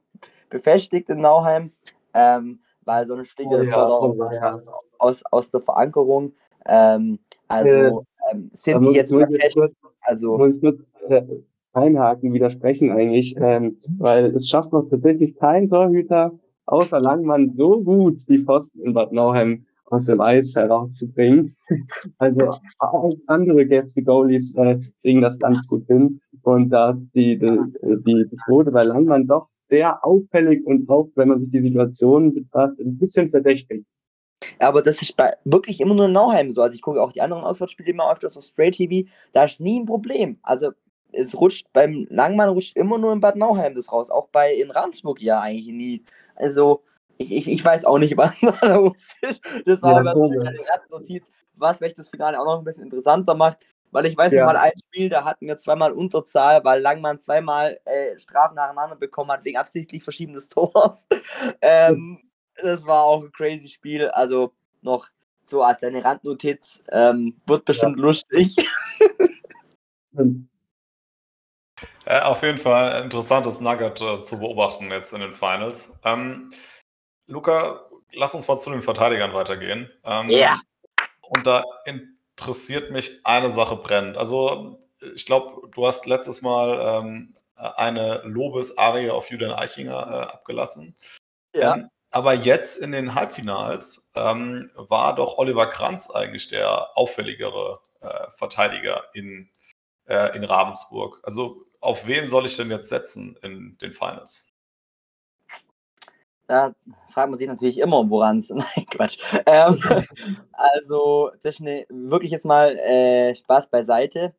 befestigt in Nauheim, ähm, weil sonst fliegt oh, das ja, aus, ja. aus, aus der Verankerung. Ähm, also ähm, sind die jetzt befestigt? Also, muss ich kurz äh, einhaken, widersprechen eigentlich, ähm, weil es schafft noch tatsächlich kein Torhüter außer Langmann so gut die Pfosten in Bad Nauheim aus dem Eis herauszubringen. Also auch andere Gäste Goalies äh, kriegen das ganz gut hin. Und da ist die, die, die Quote bei Langmann doch sehr auffällig und auch, wenn man sich die Situation betrachtet, ein bisschen verdächtig. Aber das ist bei, wirklich immer nur in Nauheim so. Also ich gucke auch die anderen Auswärtsspiele immer öfters auf Spray TV. Da ist nie ein Problem. Also es rutscht beim Langmann rutscht immer nur in Bad Nauheim das raus. Auch bei in Ravensburg ja eigentlich nie. Also ich, ich, ich weiß auch nicht, was da los ist. Das war ja, aber eine Randnotiz, was vielleicht das Finale auch noch ein bisschen interessanter macht. Weil ich weiß ja. mal ein Spiel, da hatten wir zweimal Unterzahl, weil Langmann zweimal äh, Strafen nacheinander bekommen hat, wegen absichtlich Verschieben des Tors. ähm, das war auch ein crazy Spiel. Also noch so als eine Randnotiz. Ähm, wird bestimmt ja. lustig. äh, auf jeden Fall ein interessantes Nugget äh, zu beobachten jetzt in den Finals. Ähm, Luca, lass uns mal zu den Verteidigern weitergehen. Ähm, ja. Und da interessiert mich eine Sache brennend. Also, ich glaube, du hast letztes Mal ähm, eine Lobesarie auf Julian Eichinger äh, abgelassen. Ja. Ähm, aber jetzt in den Halbfinals ähm, war doch Oliver Kranz eigentlich der auffälligere äh, Verteidiger in, äh, in Ravensburg. Also auf wen soll ich denn jetzt setzen in den Finals? Da fragt man sich natürlich immer, woran es. Nein, Quatsch. Ähm, also, das ist eine, wirklich jetzt mal äh, Spaß beiseite.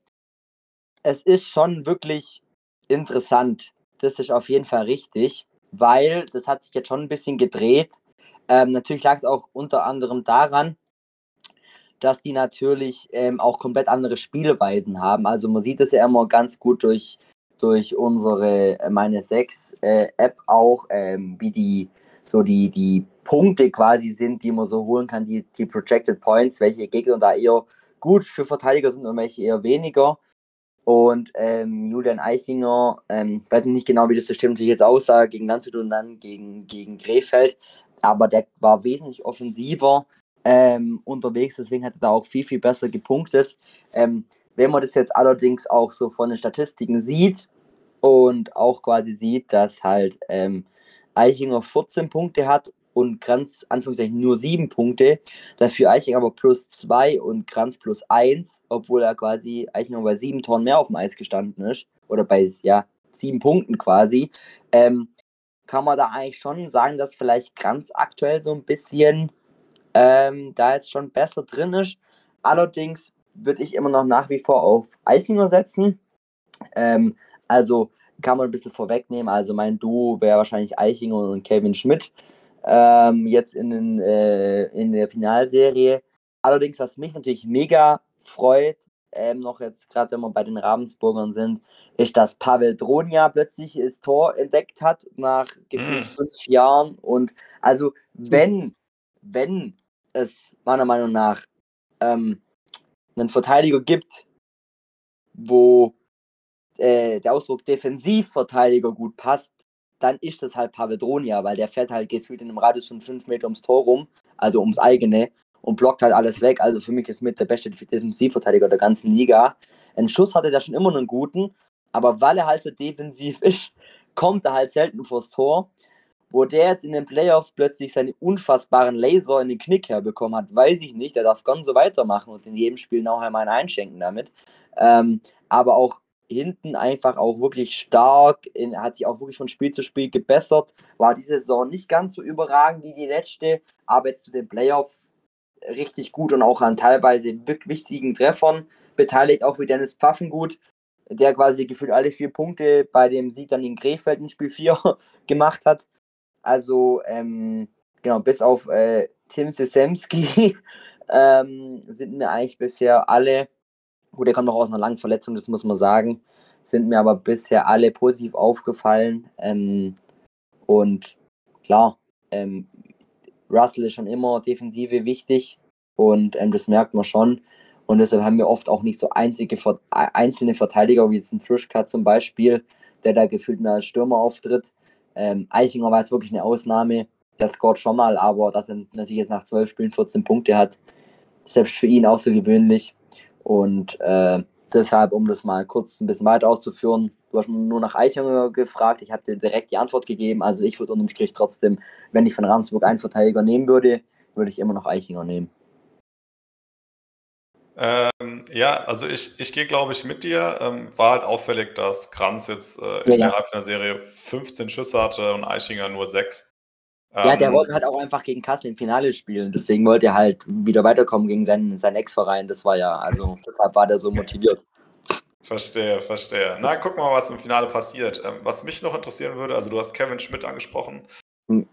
Es ist schon wirklich interessant. Das ist auf jeden Fall richtig, weil das hat sich jetzt schon ein bisschen gedreht. Ähm, natürlich lag es auch unter anderem daran, dass die natürlich ähm, auch komplett andere Spielweisen haben. Also man sieht es ja immer ganz gut durch durch unsere äh, meine 6 äh, App auch, ähm, wie die so die, die Punkte quasi sind, die man so holen kann, die, die Projected Points, welche Gegner da eher gut für Verteidiger sind und welche eher weniger. Und ähm, Julian Eichinger, ähm, weiß nicht genau, wie das System natürlich jetzt aussah, gegen Landshut und dann gegen, gegen Krefeld, aber der war wesentlich offensiver ähm, unterwegs, deswegen hat er da auch viel, viel besser gepunktet. Ähm, wenn man das jetzt allerdings auch so von den Statistiken sieht und auch quasi sieht, dass halt ähm, Eichinger 14 Punkte hat und Kranz Anführungszeichen nur 7 Punkte, dafür Eichinger aber plus 2 und Kranz plus 1, obwohl er quasi Eichinger bei 7 Toren mehr auf dem Eis gestanden ist, oder bei ja, 7 Punkten quasi, ähm, kann man da eigentlich schon sagen, dass vielleicht Kranz aktuell so ein bisschen ähm, da jetzt schon besser drin ist. Allerdings würde ich immer noch nach wie vor auf Eichinger setzen. Ähm, also kann man ein bisschen vorwegnehmen. Also mein Duo wäre wahrscheinlich Eichinger und Kevin Schmidt ähm, jetzt in, den, äh, in der Finalserie. Allerdings, was mich natürlich mega freut, ähm, noch jetzt gerade wenn wir bei den Ravensburgern sind, ist, dass Pavel Dronja plötzlich das Tor entdeckt hat nach gefühlt mm. fünf Jahren. Und also wenn, wenn es meiner Meinung nach ähm, einen Verteidiger gibt, wo äh, der Ausdruck Defensivverteidiger gut passt, dann ist das halt Pavedronia, weil der fährt halt gefühlt in einem Radius von 5 Meter ums Tor rum, also ums eigene, und blockt halt alles weg. Also für mich ist mit der beste Defensivverteidiger der ganzen Liga. Ein Schuss hatte der schon immer einen guten, aber weil er halt so defensiv ist, kommt er halt selten vors Tor. Wo der jetzt in den Playoffs plötzlich seine unfassbaren Laser in den Knick herbekommen hat, weiß ich nicht. Der darf ganz so weitermachen und in jedem Spiel noch einmal einen einschenken damit. Ähm, aber auch hinten einfach auch wirklich stark, in, hat sich auch wirklich von Spiel zu Spiel gebessert. War diese Saison nicht ganz so überragend wie die letzte, aber jetzt zu den Playoffs richtig gut und auch an teilweise wichtigen Treffern beteiligt, auch wie Dennis Pfaffengut, der quasi gefühlt alle vier Punkte bei dem Sieg dann in Krefeld in Spiel 4 gemacht hat. Also, ähm, genau, bis auf äh, Tim Sesemski ähm, sind mir eigentlich bisher alle, gut, er kommt noch aus einer langen Verletzung, das muss man sagen, sind mir aber bisher alle positiv aufgefallen. Ähm, und klar, ähm, Russell ist schon immer Defensive wichtig und ähm, das merkt man schon. Und deshalb haben wir oft auch nicht so einzige, einzelne Verteidiger, wie jetzt ein Trischka zum Beispiel, der da gefühlt mehr als Stürmer auftritt. Ähm, Eichinger war jetzt wirklich eine Ausnahme. Der scored schon mal, aber dass er natürlich jetzt nach zwölf Spielen 14 Punkte hat, selbst für ihn auch so gewöhnlich. Und äh, deshalb, um das mal kurz ein bisschen weiter auszuführen, du hast nur nach Eichinger gefragt, ich habe dir direkt die Antwort gegeben. Also ich würde unterm Strich trotzdem, wenn ich von Ramsburg einen Verteidiger nehmen würde, würde ich immer noch Eichinger nehmen. Ähm, ja, also ich, ich gehe, glaube ich, mit dir. Ähm, war halt auffällig, dass Kranz jetzt äh, in Ja, der ja. Halbfinalserie 15 Schüsse hatte und Eichinger nur 6. Ja, der Ähm, wollte halt auch einfach gegen Kassel im Finale spielen. Deswegen wollte er halt wieder weiterkommen gegen seinen, seinen Ex-Verein. Das war ja, also deshalb war der so motiviert. Verstehe, verstehe. Na, gucken wir mal, was im Finale passiert. Ähm, was mich noch interessieren würde, also du hast Kevin Schmidt angesprochen.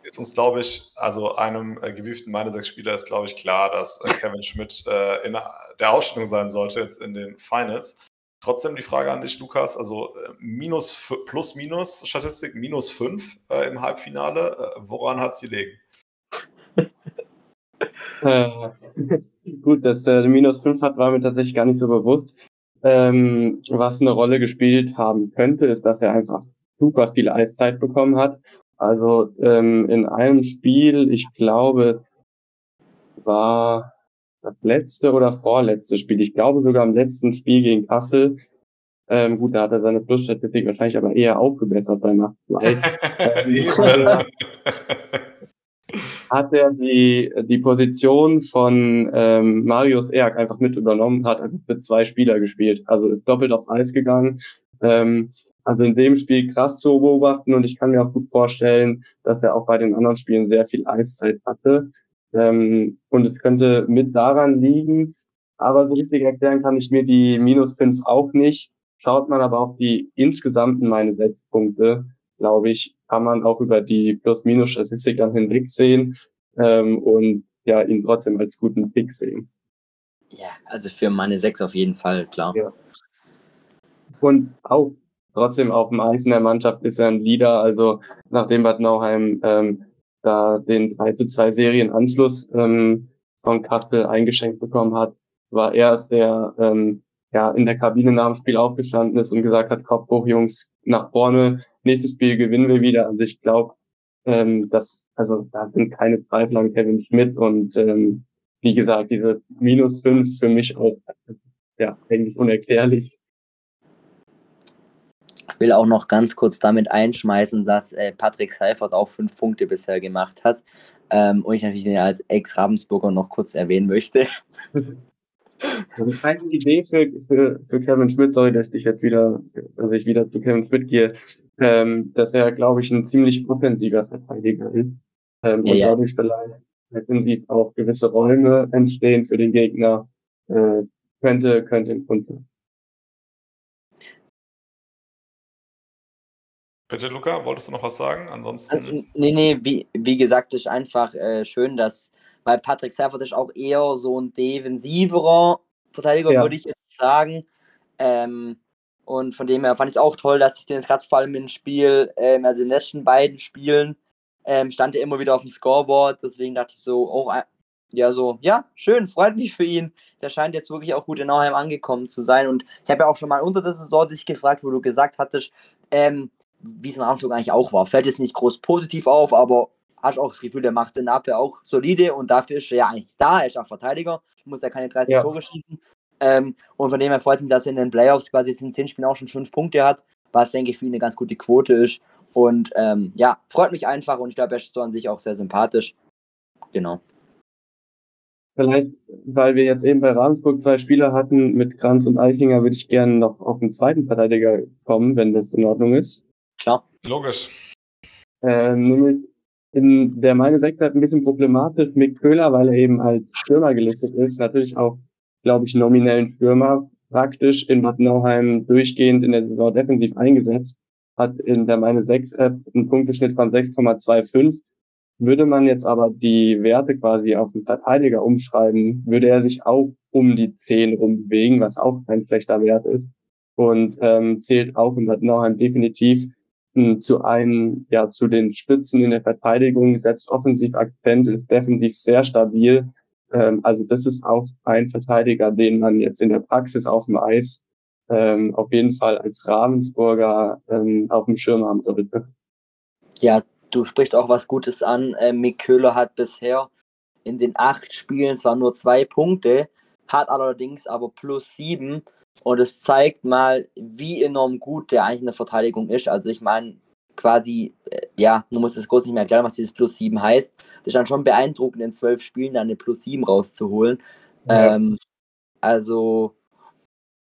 Ist uns, glaube ich, also einem äh, gewieften meine sechs Spieler ist, glaube ich, klar, dass äh, Kevin Schmidt äh, in der Ausstellung sein sollte jetzt in den Finals. Trotzdem die Frage an dich, Lukas, also äh, minus, plus, minus Statistik, minus fünf äh, im Halbfinale. Äh, woran hat es gelegen? Gut, dass er minus 5 hat, war mir tatsächlich gar nicht so bewusst. Ähm, was eine Rolle gespielt haben könnte, ist, dass er einfach super viel Eiszeit bekommen hat. Also ähm, in einem Spiel, ich glaube, es war das letzte oder vorletzte Spiel. Ich glaube sogar im letzten Spiel gegen Kassel. Ähm, gut, da hat er seine Plusstatistik wahrscheinlich aber eher aufgebessert bei Macht 2. Eben. hat er die, die Position von ähm, Marius Erk einfach mit übernommen, hat also für zwei Spieler gespielt. Also ist doppelt aufs Eis gegangen. Ähm, also in dem Spiel krass zu beobachten und ich kann mir auch gut vorstellen, dass er auch bei den anderen Spielen sehr viel Eiszeit hatte. Ähm, und es könnte mit daran liegen, aber so richtig erklären kann ich mir die minus fünf auch nicht. Schaut man aber auf die insgesamten meine sechs Punkte, glaube ich, kann man auch über die Plus-Minus-Statistik dann hinwegsehen ähm, und ja, ihn trotzdem als guten Pick sehen. Ja, also für meine sechs auf jeden Fall, klar. Ja. Und auch trotzdem auf dem Eis in der Mannschaft ist er ein Leader. Also nachdem Bad Nauheim ähm, da den 3 zu 2 Serienanschluss ähm, von Kassel eingeschenkt bekommen hat, war er es, der ähm, ja in der Kabine nach dem Spiel aufgestanden ist und gesagt hat, Kopf hoch, Jungs, nach vorne, nächstes Spiel gewinnen wir wieder. Also ich glaube, ähm, dass, also da sind keine Zweifel an Kevin Schmidt und ähm, wie gesagt, diese minus fünf für mich auch ja eigentlich unerklärlich. Ich will auch noch ganz kurz damit einschmeißen, dass äh, Patrick Seifert auch fünf Punkte bisher gemacht hat. Ähm, und ich natürlich den als Ex-Ravensburger noch kurz erwähnen möchte. Also eine Idee für, für, für Kevin Schmidt, sorry, dass ich jetzt wieder, dass ich wieder zu Kevin Schmidt gehe, ähm, dass er, glaube ich, ein ziemlich offensiver Verteidiger ist. Ähm, Ja, und ja. dadurch vielleicht defensiv auch gewisse Räume entstehen für den Gegner, äh, könnte, könnte ein Grund sein. Bitte, Luca, wolltest du noch was sagen? Ansonsten. Nee, nee, wie, wie gesagt, ist einfach äh, schön, dass, weil Patrick Seifert ist auch eher so ein defensiverer Verteidiger, Ja. würde ich jetzt sagen. Ähm, und von dem her fand ich es auch toll, dass ich den jetzt gerade vor allem im Spiel, ähm, also in den letzten beiden Spielen, ähm, stand er immer wieder auf dem Scoreboard. Deswegen dachte ich so, auch, ein- ja, so, ja, schön, freut mich für ihn. Der scheint jetzt wirklich auch gut in Nauheim angekommen zu sein. Und ich habe ja auch schon mal unter der Saison dich gefragt, wo du gesagt hattest, ähm, wie es in Ravensburg eigentlich auch war. Fällt jetzt nicht groß positiv auf, aber hast auch das Gefühl, der macht den Abwehr auch solide und dafür ist er ja eigentlich da. Er ist auch Verteidiger, muss ja keine 30 Ja. Tore schießen. Ähm, und von dem her freut mich, dass er in den Playoffs quasi in 10 Spielen auch schon 5 Punkte hat, was denke ich für ihn eine ganz gute Quote ist. Und ähm, ja, freut mich einfach und ich glaube, er ist so an sich auch sehr sympathisch. Genau. Vielleicht, weil wir jetzt eben bei Ravensburg zwei Spieler hatten mit Kranz und Eichinger, würde ich gerne noch auf den zweiten Verteidiger kommen, wenn das in Ordnung ist. Klar. Logisch. Ähm, nämlich in der meine Sechs halt ein bisschen problematisch Mick Köhler, weil er eben als Stürmer gelistet ist. Natürlich auch, glaube ich, nominellen Stürmer praktisch in Bad Nauheim durchgehend in der Saison defensiv eingesetzt. Hat in der meine Sechs App einen Punkteschnitt von 6,25. Würde man jetzt aber die Werte quasi auf den Verteidiger umschreiben, würde er sich auch um die 10 rumbewegen, was auch kein schlechter Wert ist. Und ähm, zählt auch in Bad Nauheim definitiv zu einem, ja, zu den Stützen in der Verteidigung, setzt offensiv Akzent, ist defensiv sehr stabil. Ähm, also das ist auch ein Verteidiger, den man jetzt in der Praxis auf dem Eis ähm, auf jeden Fall als Ravensburger ähm, auf dem Schirm haben sollte. Ja, du sprichst auch was Gutes an. Äh, Mick Köhler hat bisher in den acht Spielen zwar nur zwei Punkte, hat allerdings aber plus sieben. Und es zeigt mal, wie enorm gut der eigentlich in der Verteidigung ist. Also ich meine, quasi, äh, ja, du musst es kurz nicht mehr erklären, was dieses Plus 7 heißt. Das ist dann schon beeindruckend, in zwölf Spielen dann eine Plus 7 rauszuholen. Ja. Ähm, also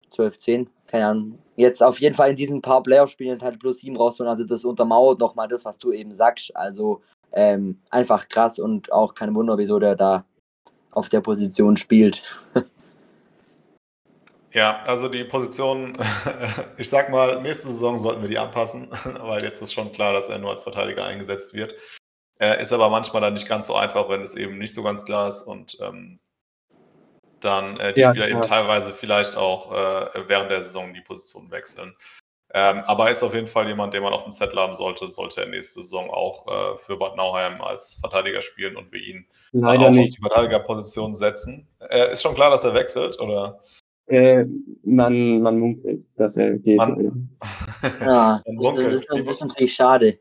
12, 10, keine Ahnung. Jetzt auf jeden Fall in diesen paar Playoff-Spielen halt plus 7 rausholen. Also das untermauert nochmal das, was du eben sagst. Also ähm, einfach krass und auch kein Wunder, wieso der da auf der Position spielt. Ja, also die Position, ich sag mal, nächste Saison sollten wir die anpassen, weil jetzt ist schon klar, dass er nur als Verteidiger eingesetzt wird. Er ist aber manchmal dann nicht ganz so einfach, wenn es eben nicht so ganz klar ist und ähm, dann äh, die ja, Spieler ja. eben teilweise vielleicht auch äh, während der Saison die Position wechseln. Ähm, aber er ist auf jeden Fall jemand, den man auf dem Zettel haben sollte, sollte er nächste Saison auch äh, für Bad Nauheim als Verteidiger spielen und wir ihn Leider auch nicht. auf die Verteidigerposition setzen. Äh, ist schon klar, dass er wechselt, oder? Äh, man, man munkelt, dass er geht. Man, ja, man munkelt. Das, das, ist natürlich schade.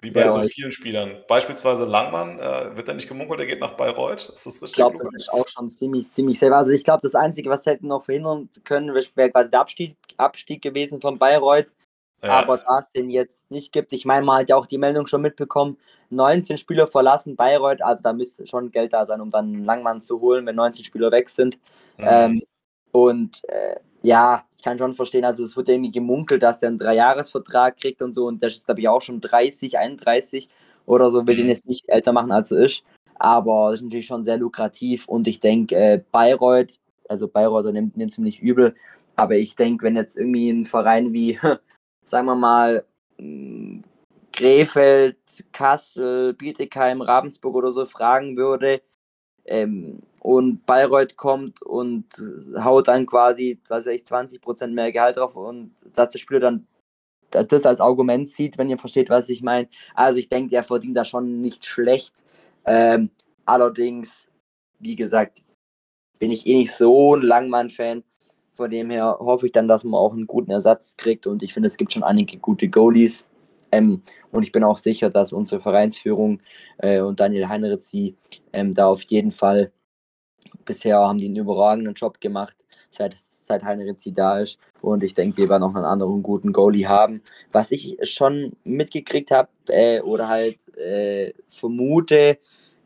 Wie bei Bayreuth. so vielen Spielern. Beispielsweise Langmann, äh, wird er nicht gemunkelt, er geht nach Bayreuth? Ist das richtig? Ich glaube, das ist auch schon ziemlich, ziemlich selber. Also ich glaube, das Einzige, was hätten noch verhindern können, wäre quasi der Abstieg, Abstieg gewesen von Bayreuth. Ja. Aber da es den jetzt nicht gibt, ich meine, man hat ja auch die Meldung schon mitbekommen, 19 Spieler verlassen Bayreuth, also da müsste schon Geld da sein, um dann Langmann zu holen, wenn 19 Spieler weg sind. Mhm. Ähm, und äh, ja, ich kann schon verstehen, also es wird irgendwie gemunkelt, dass er einen Dreijahresvertrag kriegt und so und der ist, glaube ich, auch schon 30, 31 oder so, will mhm. ihn jetzt nicht älter machen, als er ist. Aber das ist natürlich schon sehr lukrativ und ich denke, äh, Bayreuth, also Bayreuth nimmt es ziemlich übel, aber ich denke, wenn jetzt irgendwie ein Verein wie, sagen wir mal, hm, Krefeld, Kassel, Bietigheim, Ravensburg oder so fragen würde, ähm, und Bayreuth kommt und haut dann quasi, weiß ich, 20% mehr Gehalt drauf und dass der Spieler dann das als Argument sieht, wenn ihr versteht, was ich meine. Also ich denke, der verdient da schon nicht schlecht. Ähm, allerdings, wie gesagt, bin ich eh nicht so ein Langmann-Fan. Von dem her hoffe ich dann, dass man auch einen guten Ersatz kriegt und ich finde, es gibt schon einige gute Goalies. Ähm, und ich bin auch sicher, dass unsere Vereinsführung äh, und Daniel Heinrizi ähm, da auf jeden Fall bisher haben die einen überragenden Job gemacht, seit, seit Heinrizi da ist. Und ich denke, wir werden auch einen anderen guten Goalie haben. Was ich schon mitgekriegt habe äh, oder halt äh, vermute,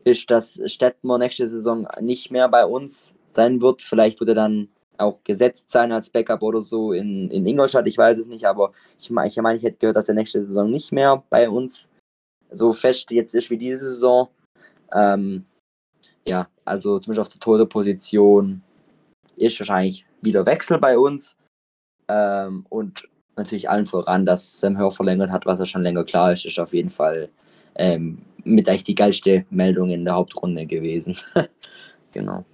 ist, dass Stettmer nächste Saison nicht mehr bei uns sein wird. Vielleicht wird er dann auch gesetzt sein als Backup oder so in, in Ingolstadt, ich weiß es nicht, aber ich meine, ich, mein, ich hätte gehört, dass er nächste Saison nicht mehr bei uns so fest jetzt ist wie diese Saison. Ähm, ja, also zumindest auf der Torhüterposition ist wahrscheinlich wieder Wechsel bei uns. Ähm, und natürlich allen voran, dass Sam Hör verlängert hat, was ja schon länger klar ist, ist auf jeden Fall ähm, mit eigentlich die geilste Meldung in der Hauptrunde gewesen. genau.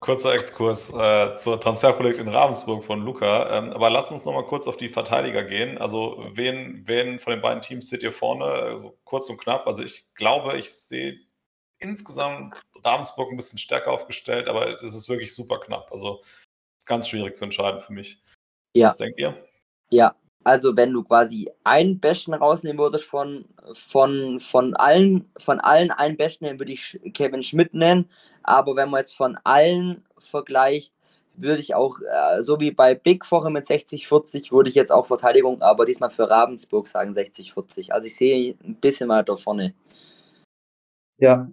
Kurzer Exkurs äh, zur Transferpolitik in Ravensburg von Luca. Ähm, aber lass uns noch mal kurz auf die Verteidiger gehen. Also wen, wen von den beiden Teams seht ihr vorne? Also kurz und knapp. Also ich glaube, ich sehe insgesamt Ravensburg ein bisschen stärker aufgestellt, aber es ist wirklich super knapp. Also ganz schwierig zu entscheiden für mich. Ja. Was denkt ihr? Ja, also wenn du quasi einen Besten rausnehmen würdest von, von, von allen, von allen einen Besten, dann würde ich Kevin Schmidt nennen. Aber wenn man jetzt von allen vergleicht, würde ich auch, äh, so wie bei Big vorher mit 60-40, würde ich jetzt auch Verteidigung, aber diesmal für Ravensburg sagen 60-40. Also ich sehe ein bisschen weiter vorne. Ja,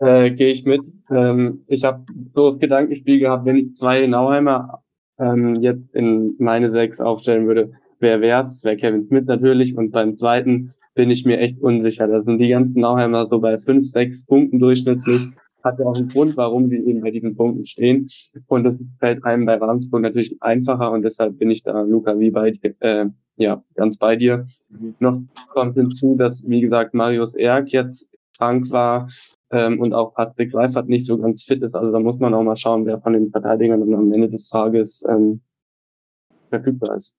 äh, gehe ich mit. Ähm, ich habe so das Gedankenspiel gehabt, wenn ich zwei Nauheimer ähm, jetzt in meine sechs aufstellen würde, wer wär's? Wäre Kevin Smith natürlich. Und beim zweiten bin ich mir echt unsicher. Da sind die ganzen Nauheimer so bei fünf, sechs Punkten durchschnittlich. Hat ja auch einen Grund, warum sie eben bei diesen Punkten stehen. Und das fällt einem bei Ravensburg natürlich einfacher und deshalb bin ich da, Luca, wie bei dir, äh, ja, ganz bei dir. Mhm. Noch kommt hinzu, dass, wie gesagt, Marius Erk jetzt krank war ähm, und auch Patrick Reifert nicht so ganz fit ist. Also da muss man auch mal schauen, wer von den Verteidigern dann am Ende des Tages ähm, verfügbar ist.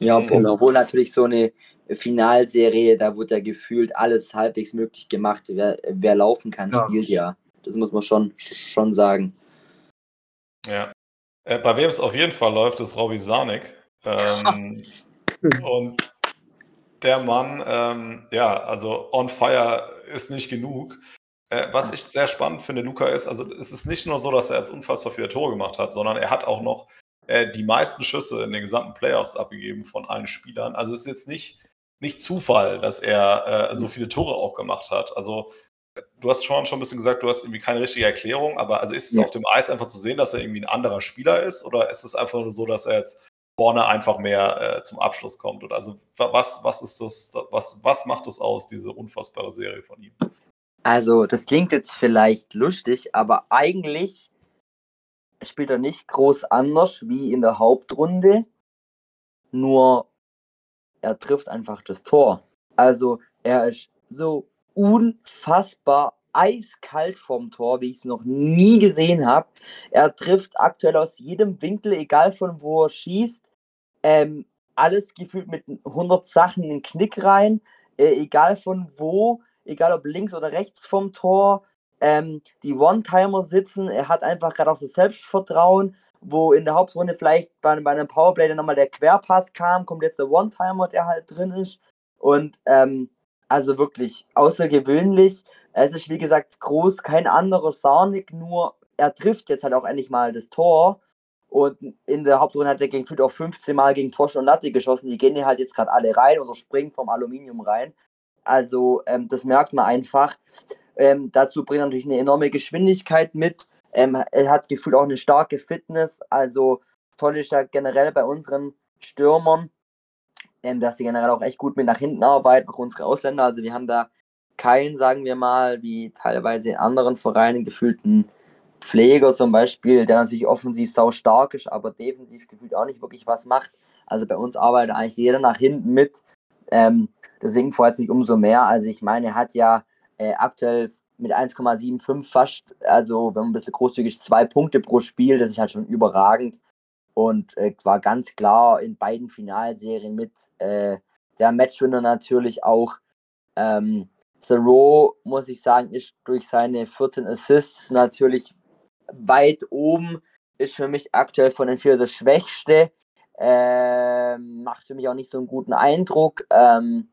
Ja, genau. obwohl natürlich so eine Finalserie, da wird ja gefühlt alles halbwegs möglich gemacht. Wer, wer laufen kann, ja. spielt ja. Das muss man schon, schon sagen. Ja. Äh, bei wem es auf jeden Fall läuft, ist Robbie Sarnik. Ähm, und der Mann, ähm, ja, also on fire ist nicht genug. Äh, was ich sehr spannend finde, Luca, ist, also es ist nicht nur so, dass er jetzt unfassbar viele Tore gemacht hat, sondern er hat auch noch äh, die meisten Schüsse in den gesamten Playoffs abgegeben von allen Spielern. Also es ist jetzt nicht nicht Zufall, dass er äh, so viele Tore auch gemacht hat. Also du hast schon schon ein bisschen gesagt, du hast irgendwie keine richtige Erklärung, aber also ist es ja. auf dem Eis einfach zu sehen, dass er irgendwie ein anderer Spieler ist oder ist es einfach nur so, dass er jetzt vorne einfach mehr äh, zum Abschluss kommt? Oder also was, was ist das, was, was macht das aus, diese unfassbare Serie von ihm? Also, das klingt jetzt vielleicht lustig, aber eigentlich spielt er nicht groß anders wie in der Hauptrunde. Nur er trifft einfach das Tor. Also, er ist so unfassbar eiskalt vom Tor, wie ich es noch nie gesehen habe. Er trifft aktuell aus jedem Winkel, egal von wo er schießt. Ähm, alles gefühlt mit 100 Sachen in den Knick rein, äh, egal von wo, egal ob links oder rechts vom Tor. Ähm, die One-Timer sitzen, er hat einfach gerade auch das Selbstvertrauen, wo in der Hauptrunde vielleicht bei, bei einem Powerplay dann nochmal der Querpass kam, kommt jetzt der One-Timer, der halt drin ist. Und ähm, also wirklich außergewöhnlich. Es ist wie gesagt groß, kein anderer Sarnik, nur er trifft jetzt halt auch endlich mal das Tor. Und in der Hauptrunde hat er gegen Fürth auch 15 Mal gegen Pfosten und Latte geschossen. Die gehen hier halt jetzt gerade alle rein oder springen vom Aluminium rein. Also ähm, das merkt man einfach. Ähm, dazu bringt er natürlich eine enorme Geschwindigkeit mit. Ähm, er hat gefühlt auch eine starke Fitness. Also das Tolle ist ja generell bei unseren Stürmern, ähm, dass sie generell auch echt gut mit nach hinten arbeiten, auch unsere Ausländer. Also wir haben da keinen, sagen wir mal, wie teilweise in anderen Vereinen gefühlten Pfleger zum Beispiel, der natürlich offensiv sau stark ist, aber defensiv gefühlt auch nicht wirklich was macht. Also bei uns arbeitet eigentlich jeder nach hinten mit. Ähm, deswegen freut es mich umso mehr. Also ich meine, er hat ja äh, aktuell mit 1,75 fast, also wenn man ein bisschen großzügig, zwei Punkte pro Spiel, das ist halt schon überragend und äh, war ganz klar in beiden Finalserien mit. Äh, der Matchwinner natürlich auch. Ähm, Thoreau, muss ich sagen, ist durch seine 14 Assists natürlich weit oben. Ist für mich aktuell von den vier das Schwächste. Ähm, macht für mich auch nicht so einen guten Eindruck. Ähm,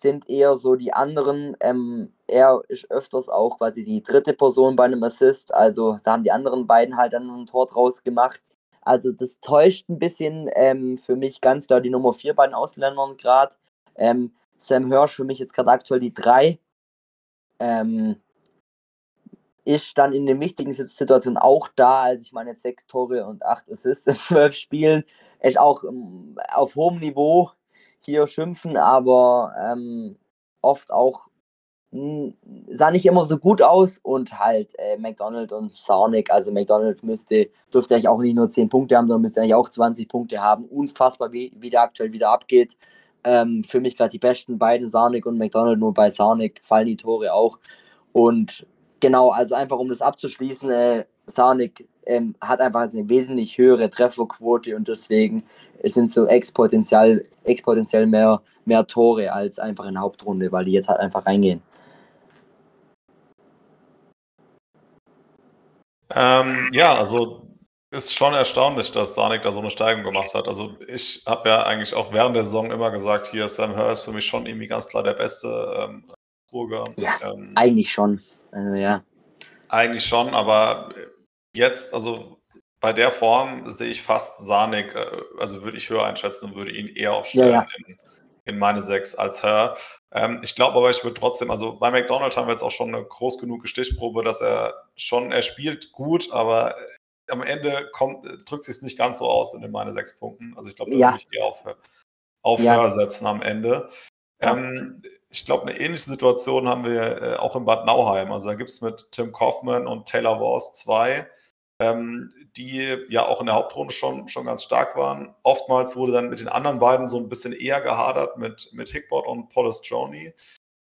sind eher so die anderen. Ähm, er ist öfters auch quasi die dritte Person bei einem Assist. Also da haben die anderen beiden halt dann ein Tor draus gemacht. Also das täuscht ein bisschen ähm, für mich ganz klar die Nummer 4 bei den Ausländern gerade. Ähm, Sam Hirsch für mich jetzt gerade aktuell die 3. Ähm, ist dann in den wichtigen Situationen auch da. Also ich meine jetzt sechs Tore und acht Assists in zwölf Spielen. Ist auch ähm, auf hohem Niveau hier schimpfen, aber ähm, oft auch sah nicht immer so gut aus und halt äh, McDonald und Sonic, also McDonald müsste, dürfte eigentlich auch nicht nur 10 Punkte haben, sondern müsste eigentlich auch 20 Punkte haben. Unfassbar, wie, wie der aktuell wieder abgeht. Ähm, für mich gerade die besten beiden, Sonic und McDonald, nur bei Sonic fallen die Tore auch. Und genau, also einfach um das abzuschließen, äh, Sonic ähm, hat einfach eine wesentlich höhere Trefferquote und deswegen sind so exponentiell, exponentiell mehr, mehr Tore als einfach in der Hauptrunde, weil die jetzt halt einfach reingehen. Ähm, ja, also ist schon erstaunlich, dass Sonic da so eine Steigung gemacht hat. Also ich habe ja eigentlich auch während der Saison immer gesagt, hier Sam Hur ist für mich schon irgendwie ganz klar der beste ähm, Burger. Ja, ähm, eigentlich schon. Also, ja. Eigentlich schon, aber jetzt, also bei der Form sehe ich fast Sonic, äh, also würde ich höher einschätzen und würde ihn eher aufstellen ja, ja. In, in, meine sechs als Her. Ähm, ich glaube aber, ich würde trotzdem, also bei McDonald haben wir jetzt auch schon eine groß genug Stichprobe, dass er schon, er spielt gut, aber am Ende kommt, drückt sich es nicht ganz so aus in den meine sechs Punkten. Also ich glaube, da ja. würde ich eher auf, auf ja. Höher setzen am Ende. Ähm, ich glaube, eine ähnliche Situation haben wir äh, auch in Bad Nauheim. Also da gibt es mit Tim Kaufman und Taylor Wars zwei, ähm, die ja auch in der Hauptrunde schon, schon ganz stark waren. Oftmals wurde dann mit den anderen beiden so ein bisschen eher gehadert, mit, mit Hickbot und Polistroni.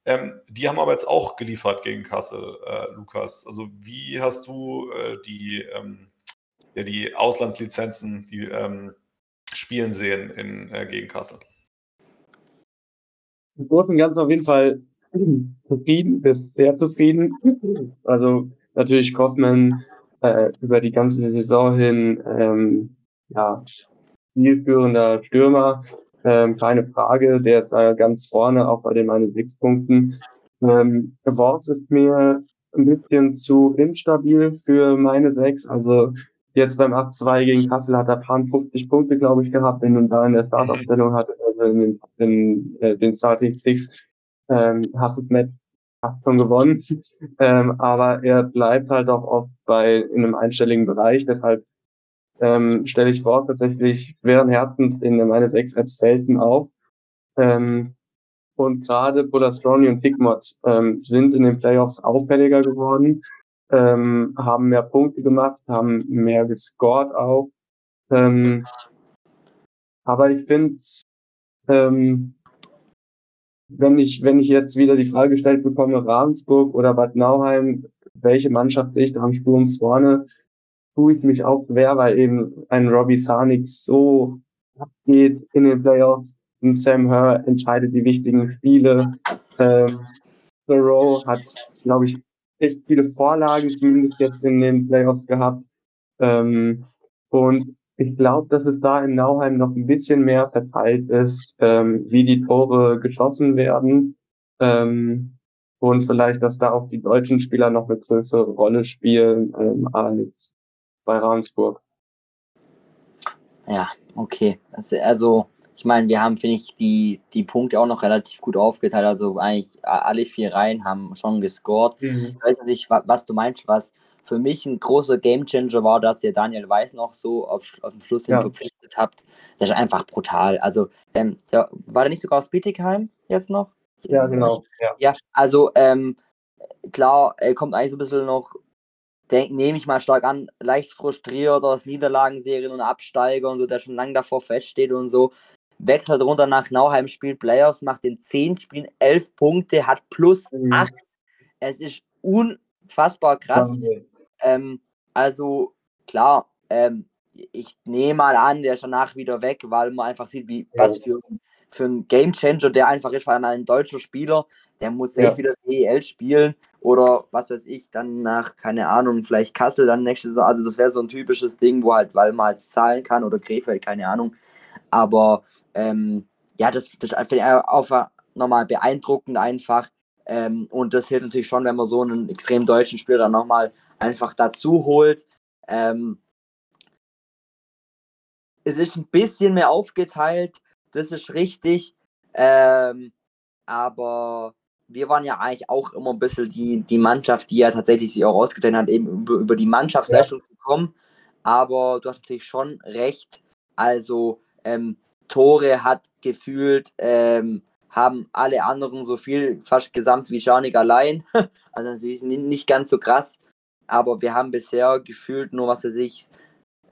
Ähm, die haben aber jetzt auch geliefert gegen Kassel, äh, Lukas. Also wie hast du äh, die, ähm, ja, die Auslandslizenzen, die ähm, spielen sehen in, äh, gegen Kassel? Im Großen und Ganzen auf jeden Fall zufrieden, bis sehr zufrieden. Also natürlich Kaufmann äh, über die ganze Saison hin ähm, ja, zielführender Stürmer, ähm, keine Frage, der ist äh, ganz vorne, auch bei den meine sechs Punkten. Ähm, Wors ist mir ein bisschen zu instabil für meine sechs, also Jetzt beim 8-2 gegen Kassel hat er paar 50 Punkte, glaube ich, gehabt, wenn du da in der Startaufstellung hat, also in den, in, äh, den Starting Six, ähm, hast es Match fast schon gewonnen. ähm, aber er bleibt halt auch oft bei in einem einstelligen Bereich. Deshalb ähm, stelle ich vor, tatsächlich wären Herzens in meine sechs Apps selten auf. Ähm, und gerade Bulastroni und Hickmott ähm, sind in den Playoffs auffälliger geworden, ähm, haben mehr Punkte gemacht, haben mehr gescored auch. Ähm, aber ich finde, ähm, wenn ich, wenn ich jetzt wieder die Frage gestellt bekomme, Ravensburg oder Bad Nauheim, welche Mannschaft sehe ich da am Sturm vorne, tue ich mich auch schwer, weil eben ein Robbie Sarnik so abgeht in den Playoffs. Und Sam Herr entscheidet die wichtigen Spiele. Ähm, Thoreau hat, glaube ich, echt viele Vorlagen, zumindest jetzt in den Playoffs gehabt. Ähm, und ich glaube, dass es da in Nauheim noch ein bisschen mehr verteilt ist, ähm, wie die Tore geschossen werden. Ähm, und vielleicht, dass da auch die deutschen Spieler noch eine größere Rolle spielen ähm, als bei Ravensburg. Ja, okay. Also, also ich meine, wir haben, finde ich, die, die Punkte auch noch relativ gut aufgeteilt. Also eigentlich alle vier Reihen haben schon gescored. Mhm. Ich weiß nicht, was du meinst, was für mich ein großer Gamechanger war, dass ihr Daniel Weiß noch so auf, auf dem Schluss ja. verpflichtet habt. Das ist einfach brutal. Also, ähm, der, war der nicht sogar aus Bietigheim jetzt noch? Ja, genau. Ja, ja also ähm, klar, er kommt eigentlich so ein bisschen noch, nehme ich mal stark an, leicht frustriert aus Niederlagenserien und Absteiger und so, der schon lange davor feststeht und so. Wechselt runter nach Nauheim, spielt Playoffs, macht in 10 Spielen 11 Punkte, hat plus 8. Mhm. Es ist unfassbar krass. Ähm, also klar, ähm, ich nehme mal an, der ist danach wieder weg, weil man einfach sieht, wie, ja. was für, für ein Gamechanger der einfach ist, weil er ein deutscher Spieler, der muss ja. wieder DEL spielen oder was weiß ich, dann nach, keine Ahnung, vielleicht Kassel dann nächste Saison. Also das wäre so ein typisches Ding, wo halt, weil man halt zahlen kann oder Krefeld, keine Ahnung. Aber ähm, ja, das, das finde ich auch nochmal beeindruckend einfach. Ähm, und das hilft natürlich schon, wenn man so einen extrem deutschen Spieler dann nochmal einfach dazu holt. Ähm, es ist ein bisschen mehr aufgeteilt, das ist richtig. Ähm, aber wir waren ja eigentlich auch immer ein bisschen die, die Mannschaft, die ja tatsächlich sich auch ausgezeichnet hat, eben über, über die Mannschaftsleistung ja. zu kommen. Aber du hast natürlich schon recht. Also ähm, Tore hat gefühlt, ähm, haben alle anderen so viel fast gesamt wie Janik allein. also sie sind nicht ganz so krass aber wir haben bisher gefühlt nur, was weiß ich,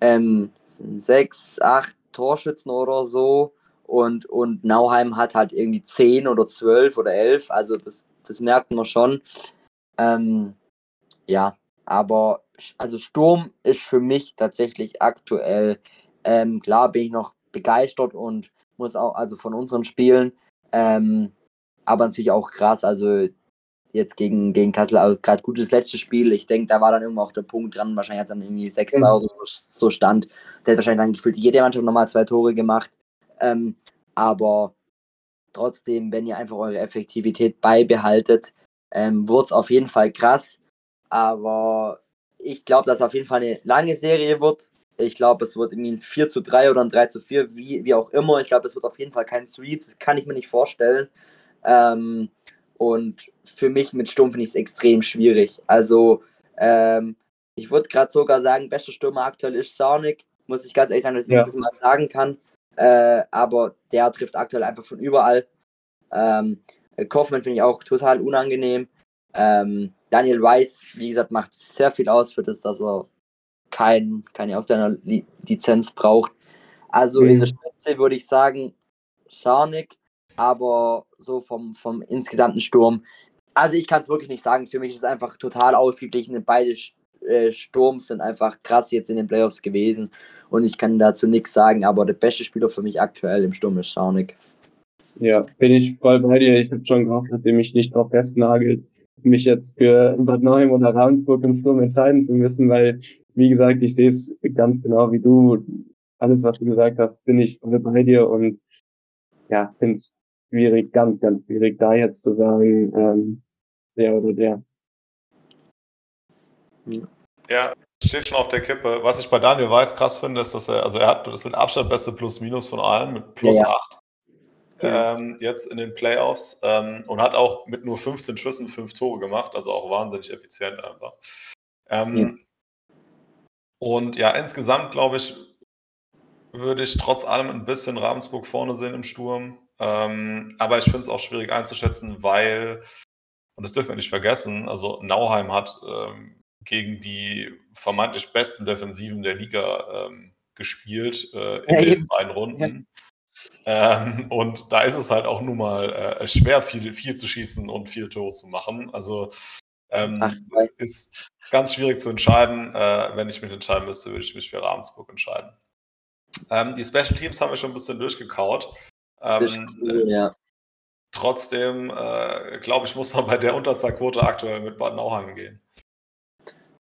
ähm, sechs, acht Torschützen oder so. Und, und Nauheim hat halt irgendwie zehn oder zwölf oder elf. Also das, das merkt man schon. Ähm, ja, aber also Sturm ist für mich tatsächlich aktuell, ähm, klar bin ich noch begeistert und muss auch, also von unseren Spielen, ähm, aber natürlich auch krass. Also jetzt gegen, gegen Kassel also gerade gutes letztes Spiel. Ich denke, da war dann irgendwo auch der Punkt dran. Wahrscheinlich hat es dann irgendwie 6-2 mhm. oder so, so stand. Der hat wahrscheinlich dann gefühlt jede Mannschaft nochmal zwei Tore gemacht. Ähm, aber trotzdem, wenn ihr einfach eure Effektivität beibehaltet, ähm, wird es auf jeden Fall krass. Aber ich glaube, dass es auf jeden Fall eine lange Serie wird. Ich glaube, es wird irgendwie ein 4 zu 3 oder ein 3 zu 4, wie, wie auch immer. Ich glaube, es wird auf jeden Fall kein Sweep. Das kann ich mir nicht vorstellen. Ähm, und für mich mit Sturm finde ich es extrem schwierig. Also, ähm, ich würde gerade sogar sagen, bester Stürmer aktuell ist Sonic. Muss ich ganz ehrlich sagen, dass ich ja. das mal sagen kann. Äh, aber der trifft aktuell einfach von überall. Ähm, Kaufmann finde ich auch total unangenehm. Ähm, Daniel Weiss, wie gesagt, macht sehr viel aus für das, dass er kein, keine Ausländerlizenz braucht. Also mhm. in der Spitze würde ich sagen, Sarnik, aber so vom, vom insgesamten Sturm. Also ich kann es wirklich nicht sagen. Für mich ist es einfach total ausgeglichen. Beide äh, Sturms sind einfach krass jetzt in den Playoffs gewesen. Und ich kann dazu nichts sagen, aber der beste Spieler für mich aktuell im Sturm ist Schaunig. Ja, bin ich voll bei dir. Ich habe schon gehofft, dass ihr mich nicht drauf festnagelt, mich jetzt für Bad Neuem oder Ravensburg im Sturm entscheiden zu müssen, weil, wie gesagt, ich sehe es ganz genau wie du. Alles, was du gesagt hast, bin ich bei dir und ja, finde es schwierig, ganz, ganz schwierig, da jetzt zu sagen, ähm, der oder der. Ja, steht schon auf der Kippe. Was ich bei Daniel Weiß krass finde, ist, dass er, also er hat das mit Abstand beste Plus-Minus von allen, mit plus ja, 8. Ja. Ähm, jetzt in den Playoffs ähm, und hat auch mit nur 15 Schüssen 5 Tore gemacht, also auch wahnsinnig effizient einfach. Ähm, ja. Und ja, insgesamt glaube ich, würde ich trotz allem ein bisschen Ravensburg vorne sehen im Sturm. Ähm, aber ich finde es auch schwierig einzuschätzen, weil, und das dürfen wir nicht vergessen, also Nauheim hat ähm, gegen die vermeintlich besten Defensiven der Liga ähm, gespielt äh, in ja, den eben. beiden Runden. Ja. Ähm, und da ist es halt auch nun mal äh, schwer, viel, viel zu schießen und vier Tore zu machen. Also ähm, Ach, ist ganz schwierig zu entscheiden. Äh, wenn ich mich entscheiden müsste, würde ich mich für Ravensburg entscheiden. Ähm, die Special Teams haben wir schon ein bisschen durchgekaut. Ähm, cool, ja. Trotzdem, äh, glaube ich, muss man bei der Unterzahlquote aktuell mit Bad Nauheim gehen.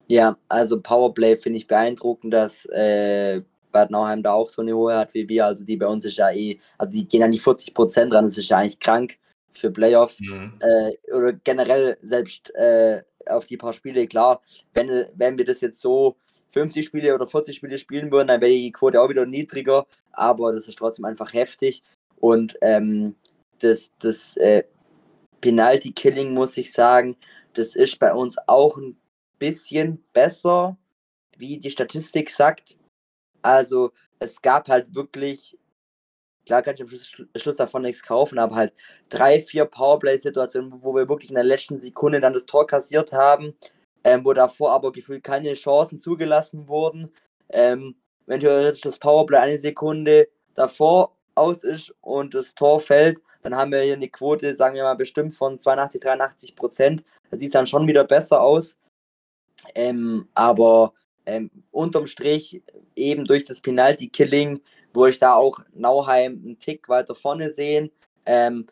Ja, also Powerplay finde ich beeindruckend, dass äh, Bad Nauheim da auch so eine hohe hat wie wir. Also die bei uns ist ja eh, also die gehen an die 40 Prozent ran, das ist ja eigentlich krank für Playoffs. Mhm. Äh, oder generell selbst äh, auf die paar Spiele, klar, wenn, wenn wir das jetzt so 50 Spiele oder 40 Spiele spielen würden, dann wäre die Quote auch wieder niedriger, aber das ist trotzdem einfach heftig. Und ähm, das, das äh, Penalty-Killing, muss ich sagen, das ist bei uns auch ein bisschen besser, wie die Statistik sagt. Also es gab halt wirklich, klar kann ich am Schluss, Schluss davon nichts kaufen, aber halt drei, vier Powerplay-Situationen, wo wir wirklich in der letzten Sekunde dann das Tor kassiert haben, ähm, wo davor aber gefühlt keine Chancen zugelassen wurden. Ähm, wenn theoretisch das Powerplay eine Sekunde davor aus ist und das Tor fällt, dann haben wir hier eine Quote, sagen wir mal, bestimmt von 82, 83 Prozent. Das sieht dann schon wieder besser aus. Ähm, aber ähm, unterm Strich eben durch das Penalty-Killing, wo ich da auch Nauheim einen Tick weiter vorne sehen. Ähm,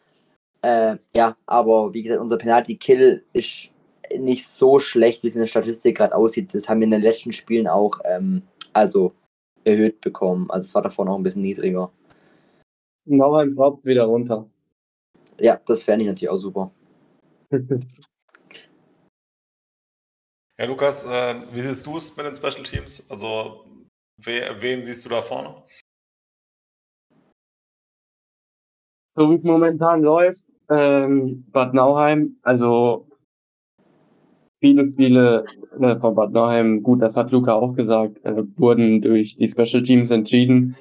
äh, ja, aber wie gesagt, unser Penalty-Kill ist nicht so schlecht, wie es in der Statistik gerade aussieht. Das haben wir in den letzten Spielen auch ähm, also erhöht bekommen. Also es war davor noch ein bisschen niedriger. Nauheim droppt wieder runter. Ja, das fände ich natürlich auch super. Ja, Lukas, äh, wie siehst du es mit den Special Teams? Also, wer, wen siehst du da vorne? So wie es momentan läuft, ähm, Bad Nauheim, also viele Spiele äh, von Bad Nauheim, gut, das hat Luca auch gesagt, äh, wurden durch die Special Teams entschieden.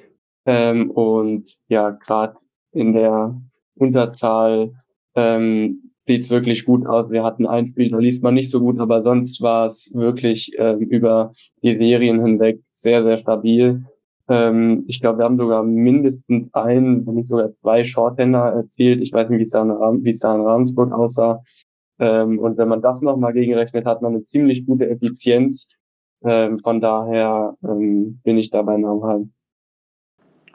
Ähm, und ja, gerade in der Unterzahl ähm, sieht's wirklich gut aus. Wir hatten ein Spiel, da lief man nicht so gut, aber sonst war es wirklich ähm, über die Serien hinweg sehr, sehr stabil. Ähm, ich glaube, wir haben sogar mindestens ein, wenn nicht sogar zwei Shorthänder erzielt. Ich weiß nicht, wie es da in, wie es da in Ravensburg aussah. Ähm, und wenn man das nochmal gegenrechnet, hat man eine ziemlich gute Effizienz. Ähm, von daher ähm, bin ich da bei Nauheim.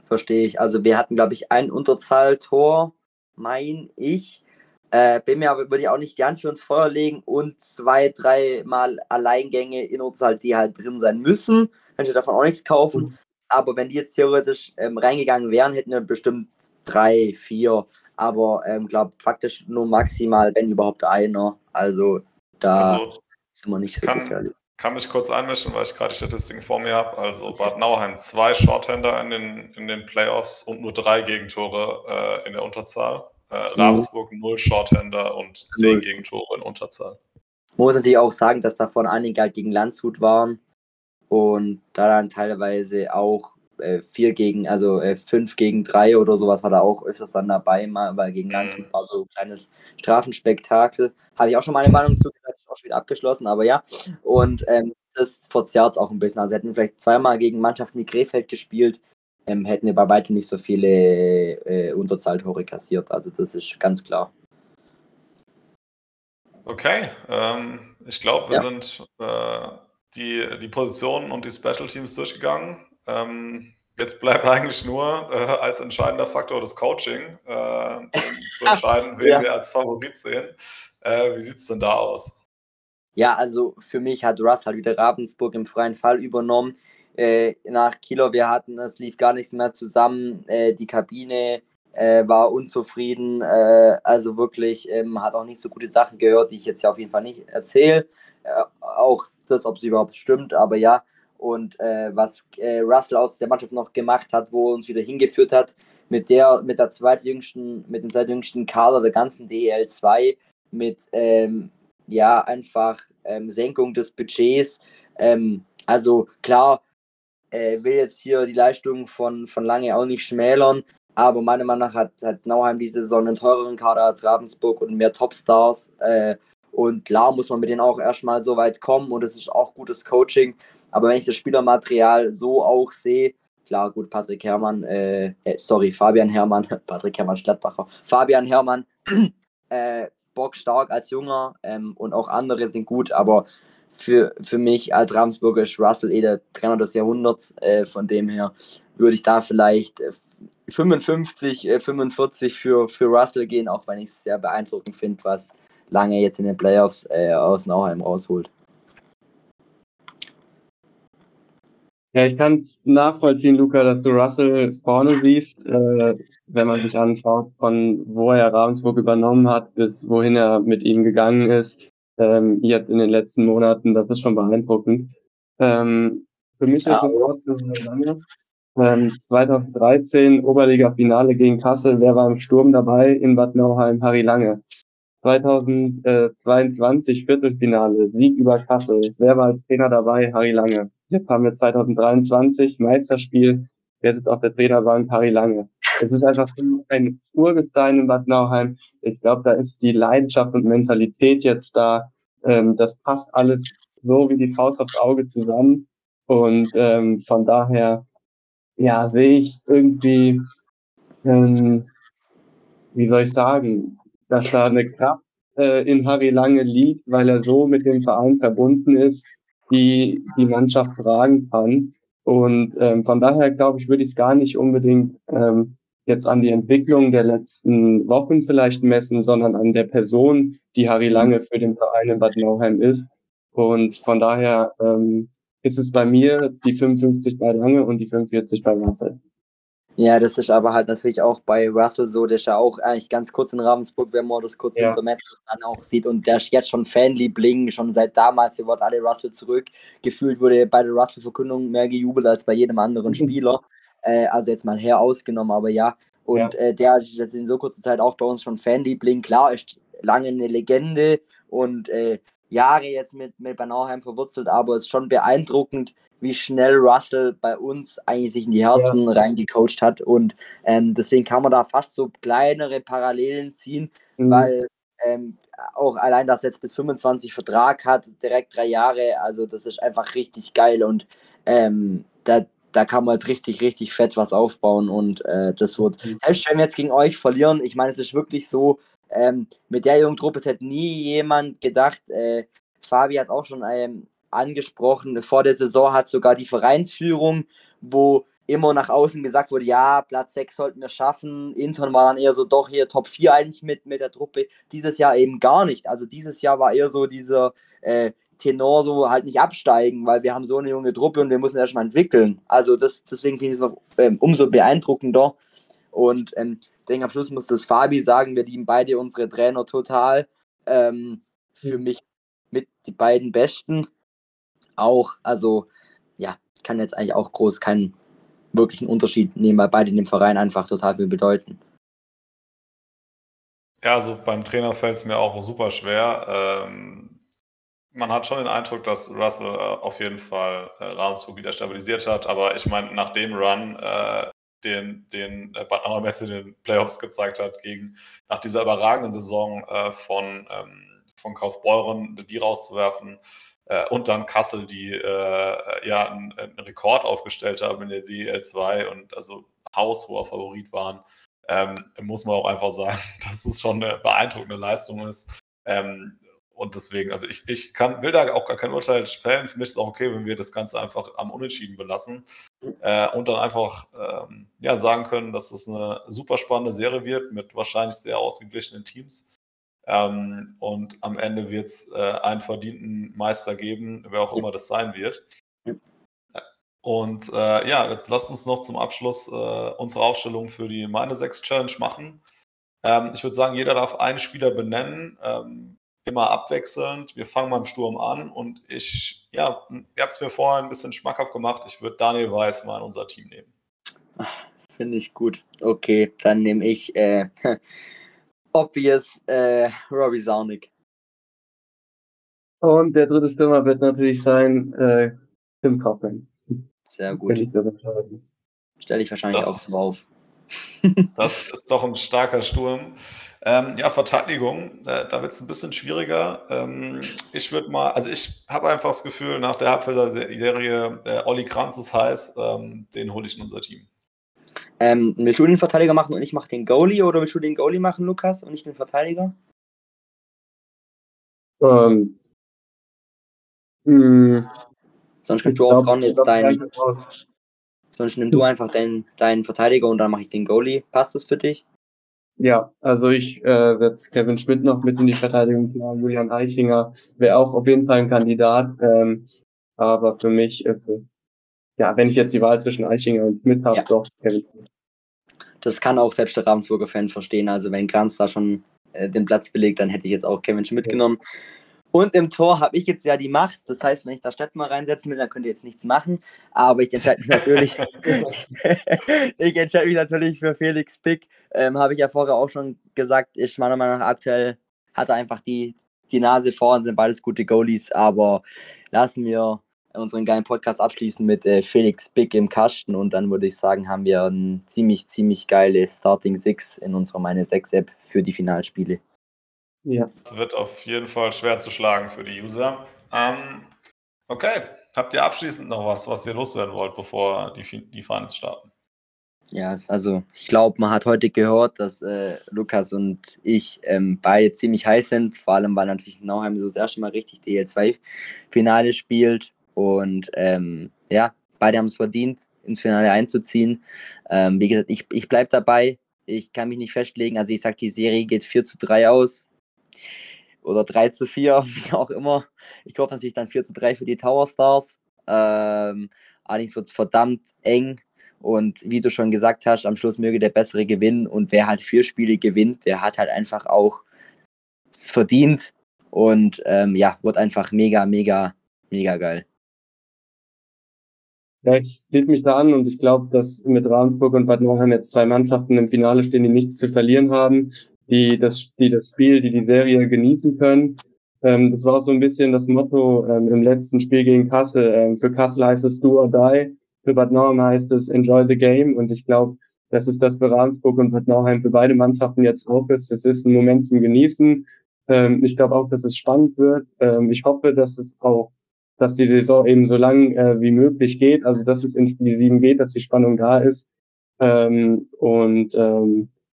Verstehe ich. Also wir hatten, glaube ich, ein Unterzahltor, mein ich. Äh, bin mir aber, würde ich auch nicht die Hand für uns Feuer legen und zwei, dreimal Alleingänge in halt, die halt drin sein müssen. Kann ich davon auch nichts kaufen. Mhm. Aber wenn die jetzt theoretisch ähm, reingegangen wären, hätten wir bestimmt drei, vier. Aber ähm, glaube faktisch nur maximal, wenn überhaupt einer. Also da also, sind wir nicht so kann, gefährlich. Kann mich kurz einmischen, weil ich gerade die Statistiken vor mir habe. Also Bad Nauheim zwei Shorthänder in den, in den Playoffs und nur drei Gegentore äh, in der Unterzahl. Äh, mhm. Ravensburg mhm. 0 Shorthänder und 10 Gegentore in Unterzahl. Man muss natürlich auch sagen, dass davon einige halt gegen Landshut waren und da dann teilweise auch äh, vier gegen, also äh, fünf gegen drei oder sowas war da auch öfters dann dabei, mal, weil gegen Landshut mhm. war so ein kleines Strafenspektakel. Habe ich auch schon meine Meinung zu, das ist auch schon wieder abgeschlossen, aber ja. Und ähm, das verzerrt es auch ein bisschen. Also hätten wir vielleicht zweimal gegen Mannschaften wie Krefeld gespielt, ähm, hätten wir bei weitem nicht so viele äh, Unterzahltore kassiert. Also das ist ganz klar. Okay, ähm, ich glaube, wir ja. sind äh, die, die Positionen und die Special Teams durchgegangen. Ähm, jetzt bleibt eigentlich nur äh, als entscheidender Faktor das Coaching, äh, zu entscheiden, wen ja. wir als Favorit sehen. Äh, wie sieht es denn da aus? Ja, also für mich hat Russ halt wieder Ravensburg im freien Fall übernommen äh, nach Kilo, wir hatten, es lief gar nichts mehr zusammen, äh, die Kabine äh, war unzufrieden, also wirklich, ähm, hat auch nicht so gute Sachen gehört, die ich jetzt ja auf jeden Fall nicht erzähle. Äh, auch das, ob es überhaupt stimmt, aber ja. Und äh, was äh, Russell aus der Mannschaft noch gemacht hat, wo er uns wieder hingeführt hat, mit der, mit der zweitjüngsten, mit dem zweitjüngsten Kader der ganzen DEL 2, mit ähm, ja einfach ähm, Senkung des Budgets. Ähm, also klar, äh, will jetzt hier die Leistung von, von Lange auch nicht schmälern, aber meiner Meinung nach hat, hat Nauheim diese Saison einen teureren Kader als Ravensburg und mehr Topstars. Äh, und klar muss man mit denen auch erstmal so weit kommen und es ist auch gutes Coaching. Aber wenn ich das Spielermaterial so auch sehe, klar, gut, Patrick Herrmann, äh, äh, sorry, Fabian Herrmann, Patrick Herrmann Stadtbacher, Fabian Herrmann, äh, bockstark als Junger ähm, und auch andere sind gut, aber für, für mich als Ravensburger ist Russell eh der Trainer des Jahrhunderts. Äh, von dem her würde ich da vielleicht 55, äh, 45 äh, für, für Russell gehen, auch wenn ich es sehr beeindruckend finde, was Lange jetzt in den Playoffs äh, aus Nauheim rausholt. Ja, ich kann nachvollziehen, Luca, dass du Russell vorne siehst, äh, wenn man sich anschaut, von wo er Ravensburg übernommen hat, bis wohin er mit ihm gegangen ist ähm, jetzt in den letzten Monaten. Das ist schon beeindruckend. Ähm, für mich ja. ist es trotzdem lange. Ähm, 2013 Oberliga-Finale gegen Kassel. Wer war im Sturm dabei? In Bad Nauheim, Harry Lange. 2022 Viertelfinale, Sieg über Kassel. Wer war als Trainer dabei? Harry Lange. Jetzt haben wir 2023 Meisterspiel. Wer sitzt auf der Trainerbank? Harry Lange. Es ist einfach ein Urgestein in Bad Nauheim. Ich glaube, da ist die Leidenschaft und Mentalität jetzt da. Ähm, das passt alles so wie die Faust aufs Auge zusammen. Und ähm, von daher, ja, sehe ich irgendwie, ähm, wie soll ich sagen, dass da eine Kraft äh, in Harry Lange liegt, weil er so mit dem Verein verbunden ist, die die Mannschaft tragen kann. Und ähm, von daher glaube ich, würde ich es gar nicht unbedingt ähm, jetzt an die Entwicklung der letzten Wochen vielleicht messen, sondern an der Person, die Harry Lange für den Verein in Bad Nauheim ist. Und von daher ähm, ist es bei mir die 55 bei Lange und die 45 bei Russell. Ja, das ist aber halt natürlich auch bei Russell so, der ist ja auch eigentlich ganz kurz in Ravensburg, wenn man das kurz ja. Intermezzo dann auch sieht. Und der ist jetzt schon Fanliebling, schon seit damals, wir wollten alle Russell zurück. Gefühlt wurde bei der Russell-Verkündung mehr gejubelt als bei jedem anderen Spieler. Äh, also jetzt mal her ausgenommen, aber ja. Und ja. Äh, der ist in so kurzer Zeit auch bei uns schon Fanliebling. Klar, ist lange eine Legende und äh, Jahre jetzt mit, mit Banauheim verwurzelt, aber es ist schon beeindruckend, wie schnell Russell bei uns eigentlich sich in die Herzen ja. reingecoacht hat. Und ähm, deswegen kann man da fast so kleinere Parallelen ziehen, mhm. weil ähm, auch allein, dass er jetzt bis 25 Vertrag hat, direkt drei Jahre, also das ist einfach richtig geil und ähm, da, da kann man halt richtig, richtig fett was aufbauen und äh, das wird, selbst wenn wir jetzt gegen euch verlieren, ich meine, es ist wirklich so, ähm, mit der jungen Truppe, es hätte nie jemand gedacht, äh, Fabi hat auch schon ähm, angesprochen, vor der Saison hat sogar die Vereinsführung, wo immer nach außen gesagt wurde, ja, Platz 6 sollten wir schaffen. Intern war dann eher so, doch hier Top 4 eigentlich mit, mit der Truppe. Dieses Jahr eben gar nicht. Also dieses Jahr war eher so dieser äh, Tenor so halt nicht absteigen, weil wir haben so eine junge Truppe und wir müssen erstmal entwickeln. Also das, deswegen finde ich es noch ähm, umso beeindruckender. Und ähm, denke, am Schluss muss das Fabi sagen, wir lieben beide unsere Trainer total. Ähm, für mich mit die beiden besten auch. Also ja, kann jetzt eigentlich auch groß keinen wirklichen Unterschied nehmen, weil beide in dem Verein einfach total viel bedeuten. Ja, also beim Trainer fällt es mir auch super schwer. Ähm, man hat schon den Eindruck, dass Russell äh, auf jeden Fall äh, Ravensburg wieder stabilisiert hat, aber ich meine, nach dem Run, äh, den, den äh, Bad Nauer Messe in den Playoffs gezeigt hat, gegen, nach dieser überragenden Saison äh, von, ähm, von Kaufbeuren, die rauszuwerfen, äh, und dann Kassel, die äh, ja einen, einen, Rekord aufgestellt haben in der DL2 und also haushoher Favorit waren, ähm, muss man auch einfach sagen, dass es schon eine beeindruckende Leistung ist. Ähm, und deswegen, also ich, ich kann, will da auch gar kein Urteil fällen. Für mich ist es auch okay, wenn wir das Ganze einfach am Unentschieden belassen äh, und dann einfach ähm, ja, sagen können, dass es eine super spannende Serie wird mit wahrscheinlich sehr ausgeglichenen Teams. Ähm, und am Ende wird es äh, einen verdienten Meister geben, wer auch immer das sein wird. Und äh, ja, jetzt lasst uns noch zum Abschluss äh, unsere Aufstellung für die Meine 6 Challenge machen. Ähm, ich würde sagen, jeder darf einen Spieler benennen. Immer abwechselnd. Wir fangen mal im Sturm an und ich, ja, ihr habt es mir vorher ein bisschen schmackhaft gemacht. Ich würde Daniel Weiß mal in unser Team nehmen. Finde ich gut. Okay, dann nehme ich äh, obvious äh, Robbie Sarnik. Und der dritte Stürmer wird natürlich sein äh, Tim Kaufmann. Sehr gut. Stelle ich wahrscheinlich das auch so auf. das ist doch ein starker Sturm. Ähm, ja, Verteidigung, äh, da wird es ein bisschen schwieriger. Ähm, ich würde mal, also ich habe einfach das Gefühl, nach der Halbfelder-Serie, äh, Olli Kranz ist heiß, ähm, den hole ich in unser Team. Ähm, willst du den Verteidiger machen und ich mache den Goalie oder willst du den Goalie machen, Lukas, und nicht den Verteidiger? Ähm, hm. Sonst kannst du auch gar jetzt deinen. Sonst nimm du einfach deinen, deinen Verteidiger und dann mache ich den Goalie. Passt das für dich? Ja, also ich äh, setze Kevin Schmidt noch mit in die Verteidigung. Klar, Julian Eichinger wäre auch auf jeden Fall ein Kandidat. Ähm, aber für mich ist es, ja, wenn ich jetzt die Wahl zwischen Eichinger und Schmidt habe, ja. doch Kevin Schmidt. Das kann auch selbst der Ravensburger Fan verstehen. Also wenn Kranz da schon äh, den Platz belegt, dann hätte ich jetzt auch Kevin Schmidt ja. genommen. Und im Tor habe ich jetzt ja die Macht. Das heißt, wenn ich da Stettmar reinsetzen will, dann könnt ihr jetzt nichts machen. Aber ich entscheide mich natürlich, ich entscheide mich natürlich für Felix Pick. Ähm, habe ich ja vorher auch schon gesagt, ist meiner Meinung nach aktuell, hat er einfach die, die Nase vorn, sind beides gute Goalies. Aber lassen wir unseren geilen Podcast abschließen mit äh, Felix Big im Kasten und dann würde ich sagen, haben wir ein ziemlich, ziemlich geile Starting Six in unserer Meine 6 App für die Finalspiele. Ja. Das wird auf jeden Fall schwer zu schlagen für die User. Ähm, okay, habt ihr abschließend noch was, was ihr loswerden wollt, bevor die, die Finals starten? Ja, also ich glaube, man hat heute gehört, dass äh, Lukas und ich ähm, beide ziemlich heiß sind. Vor allem, weil natürlich Nauheim so das erste Mal richtig DL2-Finale spielt. Und ähm, ja, beide haben es verdient, ins Finale einzuziehen. Ähm, wie gesagt, ich, ich bleibe dabei. Ich kann mich nicht festlegen. Also ich sage, die Serie geht 4 zu 3 aus oder 3 zu 4, wie auch immer. Ich hoffe natürlich dann 4 zu 3 für die Tower Stars. Ähm, allerdings wird es verdammt eng. Und wie du schon gesagt hast, am Schluss möge der Bessere gewinnen. Und wer halt vier Spiele gewinnt, der hat halt einfach auch verdient. Und ähm, ja, wird einfach mega, mega, mega geil. Ja, ich schließe mich da an und ich glaube, dass mit Ravensburg und Bad Nauheim jetzt zwei Mannschaften im Finale stehen, die nichts zu verlieren haben die das, die das Spiel, die die Serie genießen können. Ähm, das war so ein bisschen das Motto ähm, im letzten Spiel gegen Kassel. Ähm, für Kassel heißt es Do or Die, für Bad Nauheim heißt es Enjoy the Game und ich glaube, das ist das für Ravensburg und Bad Nauheim für beide Mannschaften jetzt auch ist. Es ist ein Moment zum Genießen. Ähm, ich glaube auch, dass es spannend wird. Ähm, ich hoffe, dass es auch, dass die Saison eben so lang äh, wie möglich geht, also dass es in Spiel 7 geht, dass die Spannung da ist. Ähm, und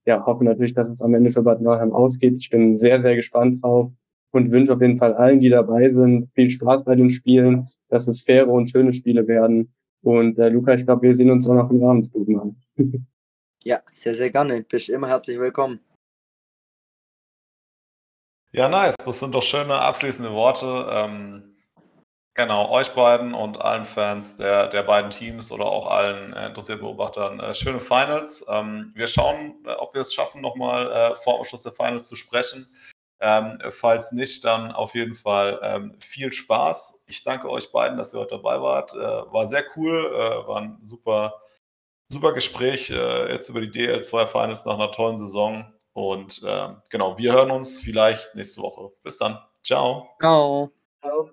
ja, hoffe natürlich, dass es am Ende für Bad Nauheim ausgeht. Ich bin sehr, sehr gespannt drauf und wünsche auf jeden Fall allen, die dabei sind, viel Spaß bei den Spielen, dass es faire und schöne Spiele werden. Und äh, Luca, ich glaube, wir sehen uns auch noch im Abendsbuben an. ja, sehr, sehr gerne. Bist immer herzlich willkommen. Ja, nice. Das sind doch schöne abschließende Worte. Ähm, Genau, euch beiden und allen Fans der, der beiden Teams oder auch allen äh, interessierten Beobachtern äh, schöne Finals. Ähm, wir schauen, äh, ob wir es schaffen, nochmal äh, vor Abschluss der Finals zu sprechen. Ähm, falls nicht, dann auf jeden Fall ähm, viel Spaß. Ich danke euch beiden, dass ihr heute dabei wart. Äh, war sehr cool, äh, war ein super, super Gespräch äh, jetzt über die DL2 Finals nach einer tollen Saison. Und äh, genau, wir hören uns vielleicht nächste Woche. Bis dann. Ciao. Ciao. Ciao.